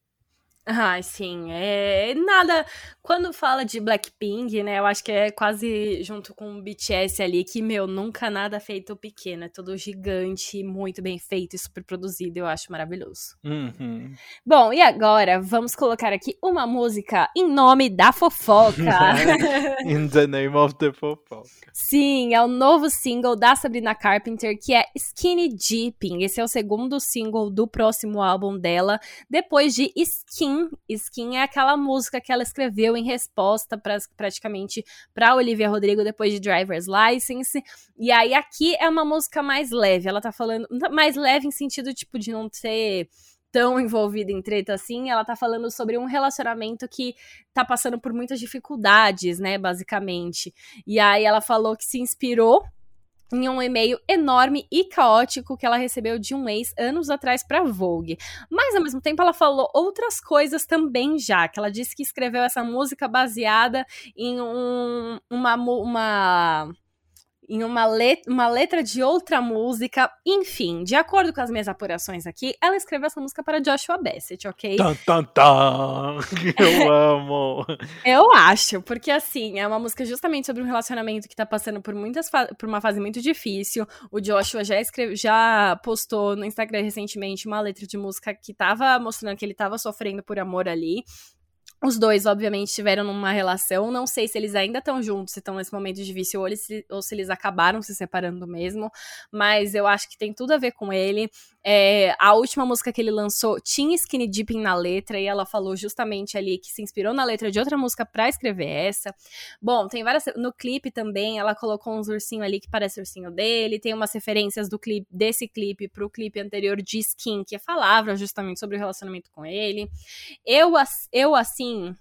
Ah, sim. É nada. Quando fala de Blackpink, né? Eu acho que é quase junto com o BTS ali, que, meu, nunca nada feito pequeno. É tudo gigante, muito bem feito e super produzido. Eu acho maravilhoso. Uhum. Bom, e agora vamos colocar aqui uma música em nome da fofoca. In the name of the fofoca. Sim, é o novo single da Sabrina Carpenter, que é Skinny Dipping. Esse é o segundo single do próximo álbum dela, depois de Skin Skin. Skin é aquela música que ela escreveu em resposta pra, praticamente para Olivia Rodrigo depois de Driver's License. E aí aqui é uma música mais leve. Ela tá falando mais leve em sentido tipo de não ser tão envolvida em treta assim, ela tá falando sobre um relacionamento que tá passando por muitas dificuldades, né, basicamente. E aí ela falou que se inspirou em um e-mail enorme e caótico que ela recebeu de um ex anos atrás para Vogue. Mas ao mesmo tempo ela falou outras coisas também já, que ela disse que escreveu essa música baseada em um, uma, uma em uma, let uma letra de outra música. Enfim, de acordo com as minhas apurações aqui, ela escreveu essa música para Joshua Bassett, ok? Tan, tan, tan. Eu amo! Eu acho, porque assim, é uma música justamente sobre um relacionamento que tá passando por, muitas por uma fase muito difícil. O Joshua já, escreve já postou no Instagram recentemente uma letra de música que tava mostrando que ele tava sofrendo por amor ali. Os dois, obviamente, estiveram numa relação. Não sei se eles ainda estão juntos, se estão nesse momento difícil, ou, eles, ou se eles acabaram se separando mesmo. Mas eu acho que tem tudo a ver com ele. É, a última música que ele lançou tinha Skinny Dipping na letra, e ela falou justamente ali que se inspirou na letra de outra música para escrever essa. Bom, tem várias. No clipe também, ela colocou uns ursinhos ali que parece ursinho dele. Tem umas referências do clipe, desse clipe pro clipe anterior de Skin, que falava justamente sobre o relacionamento com ele. Eu, eu assim assim,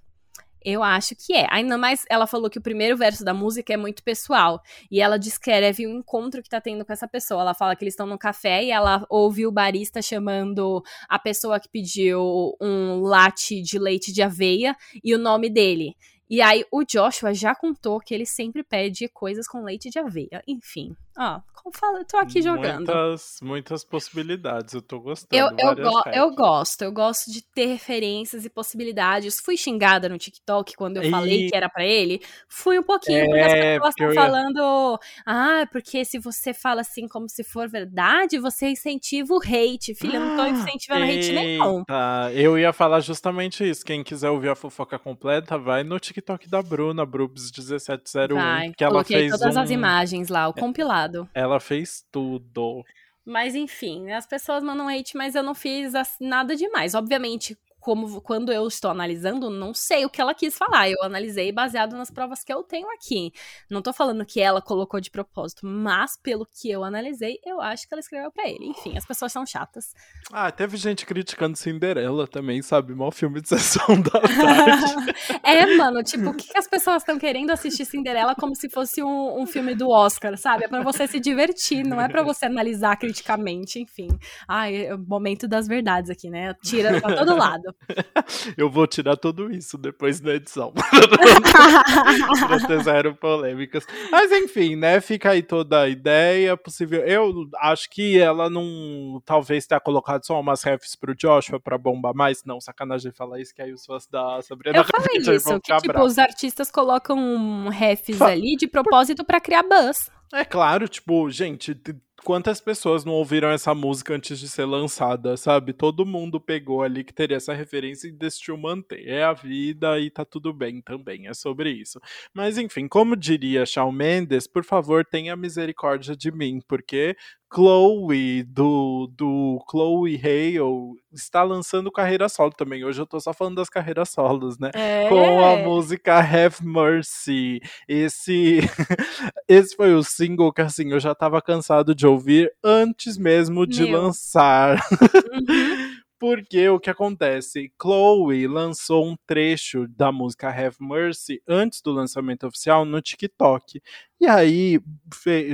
eu acho que é. Ainda mais ela falou que o primeiro verso da música é muito pessoal. E ela descreve o encontro que tá tendo com essa pessoa. Ela fala que eles estão no café e ela ouve o barista chamando a pessoa que pediu um latte de leite de aveia e o nome dele. E aí o Joshua já contou que ele sempre pede coisas com leite de aveia. Enfim, ó, como fala, eu tô aqui jogando. Muitas, muitas possibilidades, eu tô gostando. Eu, eu, go eu gosto, eu gosto de ter referências e possibilidades. Fui xingada no TikTok quando eu e... falei que era para ele. Fui um pouquinho, é, porque as é, pessoas estão ia... falando, ah, porque se você fala assim como se for verdade, você incentiva o hate. Filha, eu não tô incentivando hate nenhum. Eu ia falar justamente isso. Quem quiser ouvir a fofoca completa, vai no TikTok TikTok da Bruna, Brubs1701. Vai, que ela fez todas um... as imagens lá, o compilado. Ela fez tudo. Mas enfim, as pessoas mandam hate, mas eu não fiz nada demais. Obviamente, como quando eu estou analisando, não sei o que ela quis falar. Eu analisei baseado nas provas que eu tenho aqui. Não tô falando que ela colocou de propósito, mas pelo que eu analisei, eu acho que ela escreveu para ele. Enfim, as pessoas são chatas. Ah, teve gente criticando Cinderela também, sabe? Mó filme de sessão da tarde. é, mano, tipo, o que as pessoas estão querendo assistir Cinderela como se fosse um, um filme do Oscar, sabe? É para você se divertir, não é para você analisar criticamente, enfim. Ai, é o momento das verdades aqui, né? Tira pra todo lado. Eu vou tirar tudo isso depois da edição. pra ter zero polêmicas. Mas enfim, né? Fica aí toda a ideia possível. Eu acho que ela não. Talvez tenha colocado só umas refs pro Joshua pra bombar mais. Não, sacanagem falar isso, que aí os fãs da Sabrina. Eu falei isso, que tipo, os artistas colocam refs ali de propósito para criar buzz. É claro, tipo, gente, quantas pessoas não ouviram essa música antes de ser lançada, sabe? Todo mundo pegou ali que teria essa referência e decidiu manter. É a vida e tá tudo bem também, é sobre isso. Mas enfim, como diria Shawn Mendes, por favor, tenha misericórdia de mim, porque Chloe, do, do Chloe Hale, está lançando carreira solo também. Hoje eu tô só falando das carreiras solos, né? É. Com a música Have Mercy. Esse, esse foi o single que, assim, eu já tava cansado de ouvir antes mesmo de Meu. lançar. Uhum. Porque o que acontece? Chloe lançou um trecho da música Have Mercy antes do lançamento oficial no TikTok. E aí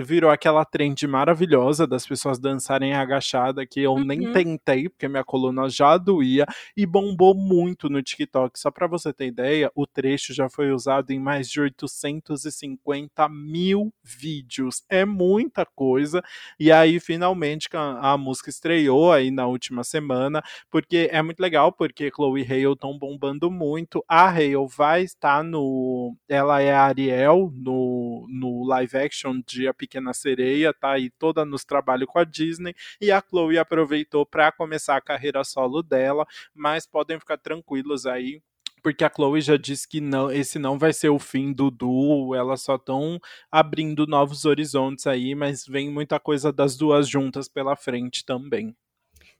virou aquela trend maravilhosa das pessoas dançarem agachada, que eu uhum. nem tentei, porque minha coluna já doía, e bombou muito no TikTok. Só para você ter ideia, o trecho já foi usado em mais de 850 mil vídeos. É muita coisa. E aí, finalmente, a, a música estreou aí na última semana, porque é muito legal, porque Chloe Hale estão bombando muito. A Hale vai estar no. Ela é a Ariel no, no live action de A Pequena Sereia, tá aí toda nos trabalhos com a Disney, e a Chloe aproveitou para começar a carreira solo dela, mas podem ficar tranquilos aí, porque a Chloe já disse que não, esse não vai ser o fim do duo, elas só estão abrindo novos horizontes aí, mas vem muita coisa das duas juntas pela frente também.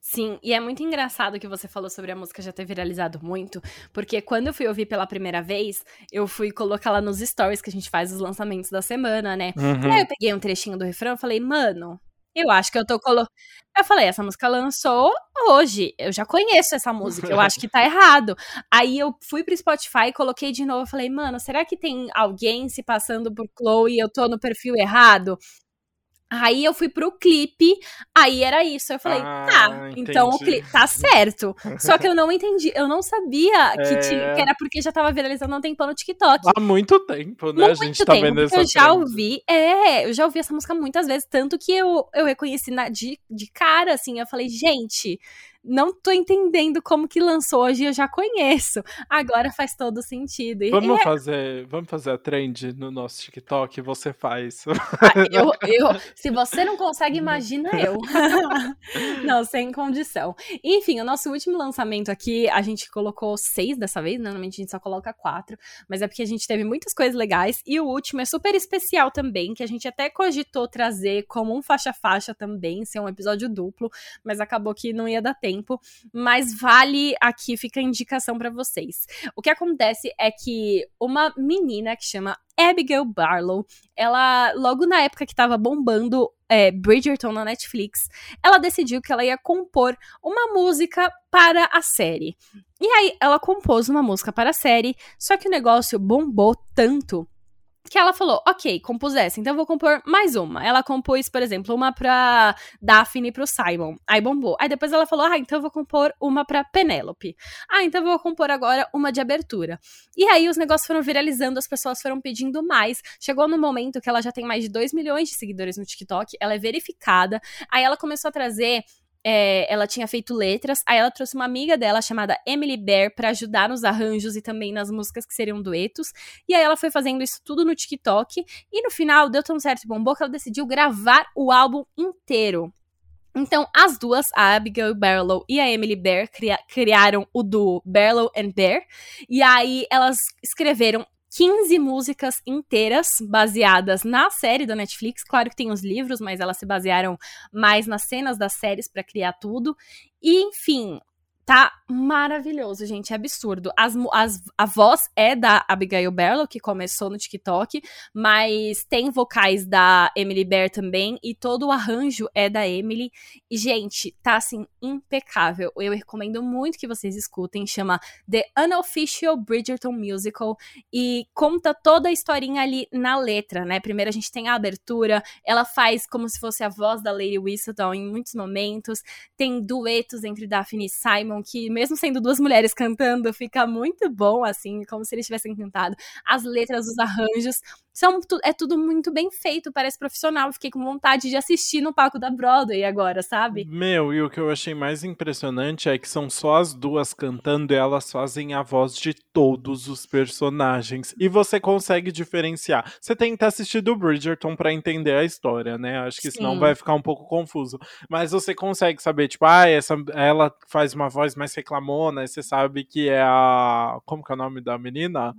Sim, e é muito engraçado que você falou sobre a música já ter viralizado muito, porque quando eu fui ouvir pela primeira vez, eu fui colocar lá nos stories que a gente faz os lançamentos da semana, né? Uhum. E aí eu peguei um trechinho do refrão e falei, mano, eu acho que eu tô colocando. Eu falei, essa música lançou hoje. Eu já conheço essa música. Eu acho que tá errado. Aí eu fui pro Spotify coloquei de novo. Eu falei, mano, será que tem alguém se passando por Chloe e eu tô no perfil errado? Aí eu fui pro clipe, aí era isso. Eu falei, ah, tá, então o clipe tá certo. Só que eu não entendi, eu não sabia que, é... tinha, que era porque já tava viralizando um tempão no TikTok. Há muito tempo, né? Muito a gente tá tempo, vendo essa Eu já ouvi, é, eu já ouvi essa música muitas vezes, tanto que eu, eu reconheci na, de, de cara, assim, eu falei, gente, não tô entendendo como que lançou hoje, eu já conheço. Agora faz todo sentido. E vamos, é... fazer, vamos fazer a trend no nosso TikTok, você faz. Ah, eu, eu, se você não consegue, imagina eu. não, sem condição. Enfim, o nosso último lançamento aqui, a gente colocou seis dessa vez, né? normalmente a gente só coloca quatro, mas é porque a gente teve muitas coisas legais. E o último é super especial também, que a gente até cogitou trazer como um faixa-faixa também, ser um episódio duplo, mas acabou que não ia dar tempo tempo, mas vale aqui, fica a indicação para vocês. O que acontece é que uma menina que chama Abigail Barlow, ela, logo na época que tava bombando é, Bridgerton na Netflix, ela decidiu que ela ia compor uma música para a série. E aí, ela compôs uma música para a série, só que o negócio bombou tanto que ela falou, ok, compus essa, então eu vou compor mais uma. Ela compôs, por exemplo, uma pra Daphne e pro Simon. Aí bombou. Aí depois ela falou, ah, então eu vou compor uma pra Penélope. Ah, então eu vou compor agora uma de abertura. E aí os negócios foram viralizando, as pessoas foram pedindo mais. Chegou no momento que ela já tem mais de 2 milhões de seguidores no TikTok, ela é verificada. Aí ela começou a trazer é, ela tinha feito letras, aí ela trouxe uma amiga dela chamada Emily Bear para ajudar nos arranjos e também nas músicas que seriam duetos. E aí ela foi fazendo isso tudo no TikTok e no final deu tão certo e bombou que ela decidiu gravar o álbum inteiro. Então, as duas, a Abigail Barlow e a Emily Bear, cria criaram o duo Barlow and Bear. E aí elas escreveram 15 músicas inteiras baseadas na série da Netflix. Claro que tem os livros, mas elas se basearam mais nas cenas das séries para criar tudo. E, enfim, Tá maravilhoso, gente. É absurdo. As, as, a voz é da Abigail Barlow, que começou no TikTok, mas tem vocais da Emily Bear também, e todo o arranjo é da Emily. E, gente, tá assim, impecável. Eu recomendo muito que vocês escutem. Chama The Unofficial Bridgerton Musical e conta toda a historinha ali na letra, né? Primeiro a gente tem a abertura, ela faz como se fosse a voz da Lady Whistledown em muitos momentos. Tem duetos entre Daphne e Simon que, mesmo sendo duas mulheres cantando, fica muito bom, assim, como se eles tivessem cantado. As letras, os arranjos, são, é tudo muito bem feito, parece profissional. Fiquei com vontade de assistir no palco da Broadway agora, sabe? Meu, e o que eu achei mais impressionante é que são só as duas cantando e elas fazem a voz de todos os personagens. E você consegue diferenciar. Você tem que ter assistido o Bridgerton para entender a história, né? Acho que Sim. senão vai ficar um pouco confuso. Mas você consegue saber, tipo, ah, essa, ela faz uma voz mais reclamona, e você sabe que é a. Como que é o nome da menina?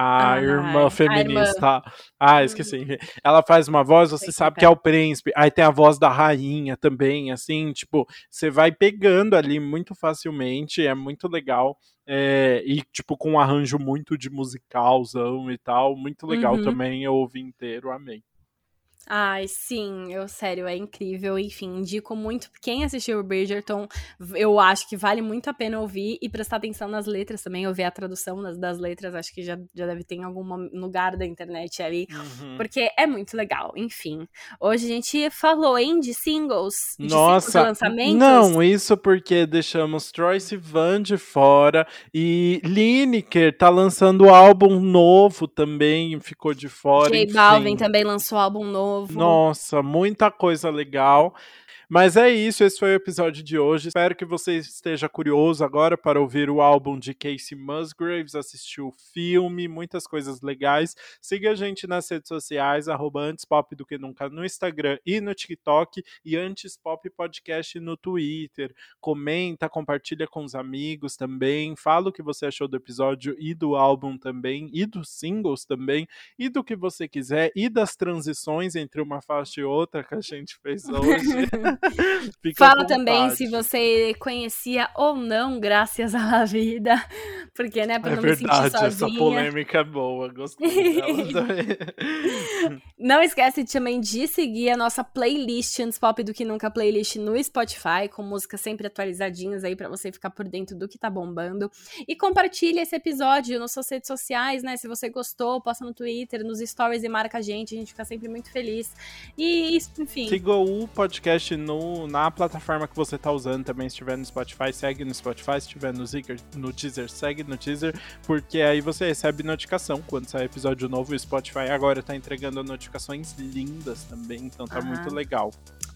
A ah, irmã feminista. A irmã. Ah, esqueci. Uhum. Ela faz uma voz, você sabe que é o príncipe. Aí tem a voz da rainha também, assim, tipo, você vai pegando ali muito facilmente, é muito legal. É, e, tipo, com um arranjo muito de musicalzão e tal, muito legal uhum. também. Eu ouvi inteiro, amei. Ai, sim, eu sério, é incrível. Enfim, indico muito. Quem assistiu o Bridgerton, eu acho que vale muito a pena ouvir e prestar atenção nas letras também, ouvir a tradução das, das letras. Acho que já, já deve ter em algum lugar da internet ali, uhum. porque é muito legal. Enfim, hoje a gente falou, hein, de singles, de Nossa, singles lançamentos. Não, isso porque deixamos Troy Sivan de fora e Lineker tá lançando álbum novo também, ficou de fora. J Balvin também lançou álbum novo novo. Nossa, muita coisa legal. Mas é isso, esse foi o episódio de hoje. Espero que você esteja curioso agora para ouvir o álbum de Casey Musgraves, assistir o filme, muitas coisas legais. Siga a gente nas redes sociais, arroba Antes Pop do que Nunca no Instagram e no TikTok e Antes Pop Podcast no Twitter. Comenta, compartilha com os amigos também. Fala o que você achou do episódio e do álbum também, e dos singles também, e do que você quiser, e das transições entre uma faixa e outra que a gente fez hoje. Fala também se você conhecia ou não Graças à Vida, porque, né, pra é não verdade, me sentir sozinha. essa polêmica é boa, gostei. Não esquece também de seguir a nossa playlist Antes Pop do Que Nunca playlist no Spotify, com músicas sempre atualizadinhas aí para você ficar por dentro do que tá bombando. E compartilhe esse episódio nas suas redes sociais, né? Se você gostou, posta no Twitter, nos stories e marca a gente, a gente fica sempre muito feliz. E, enfim. Siga o podcast no, na plataforma que você tá usando também, se estiver no Spotify, segue no Spotify, se estiver no, Zigger, no Deezer, segue no Deezer, porque aí você recebe notificação quando sai episódio novo. O Spotify agora tá entregando notificações lindas também, então tá ah. muito legal.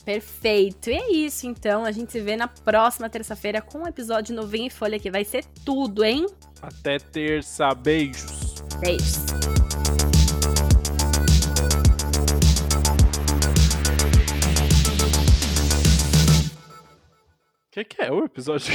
Perfeito. E é isso, então. A gente se vê na próxima terça-feira com um episódio novinho em folha que vai ser tudo, hein? Até terça. Beijos. Beijos. que, que é o episódio?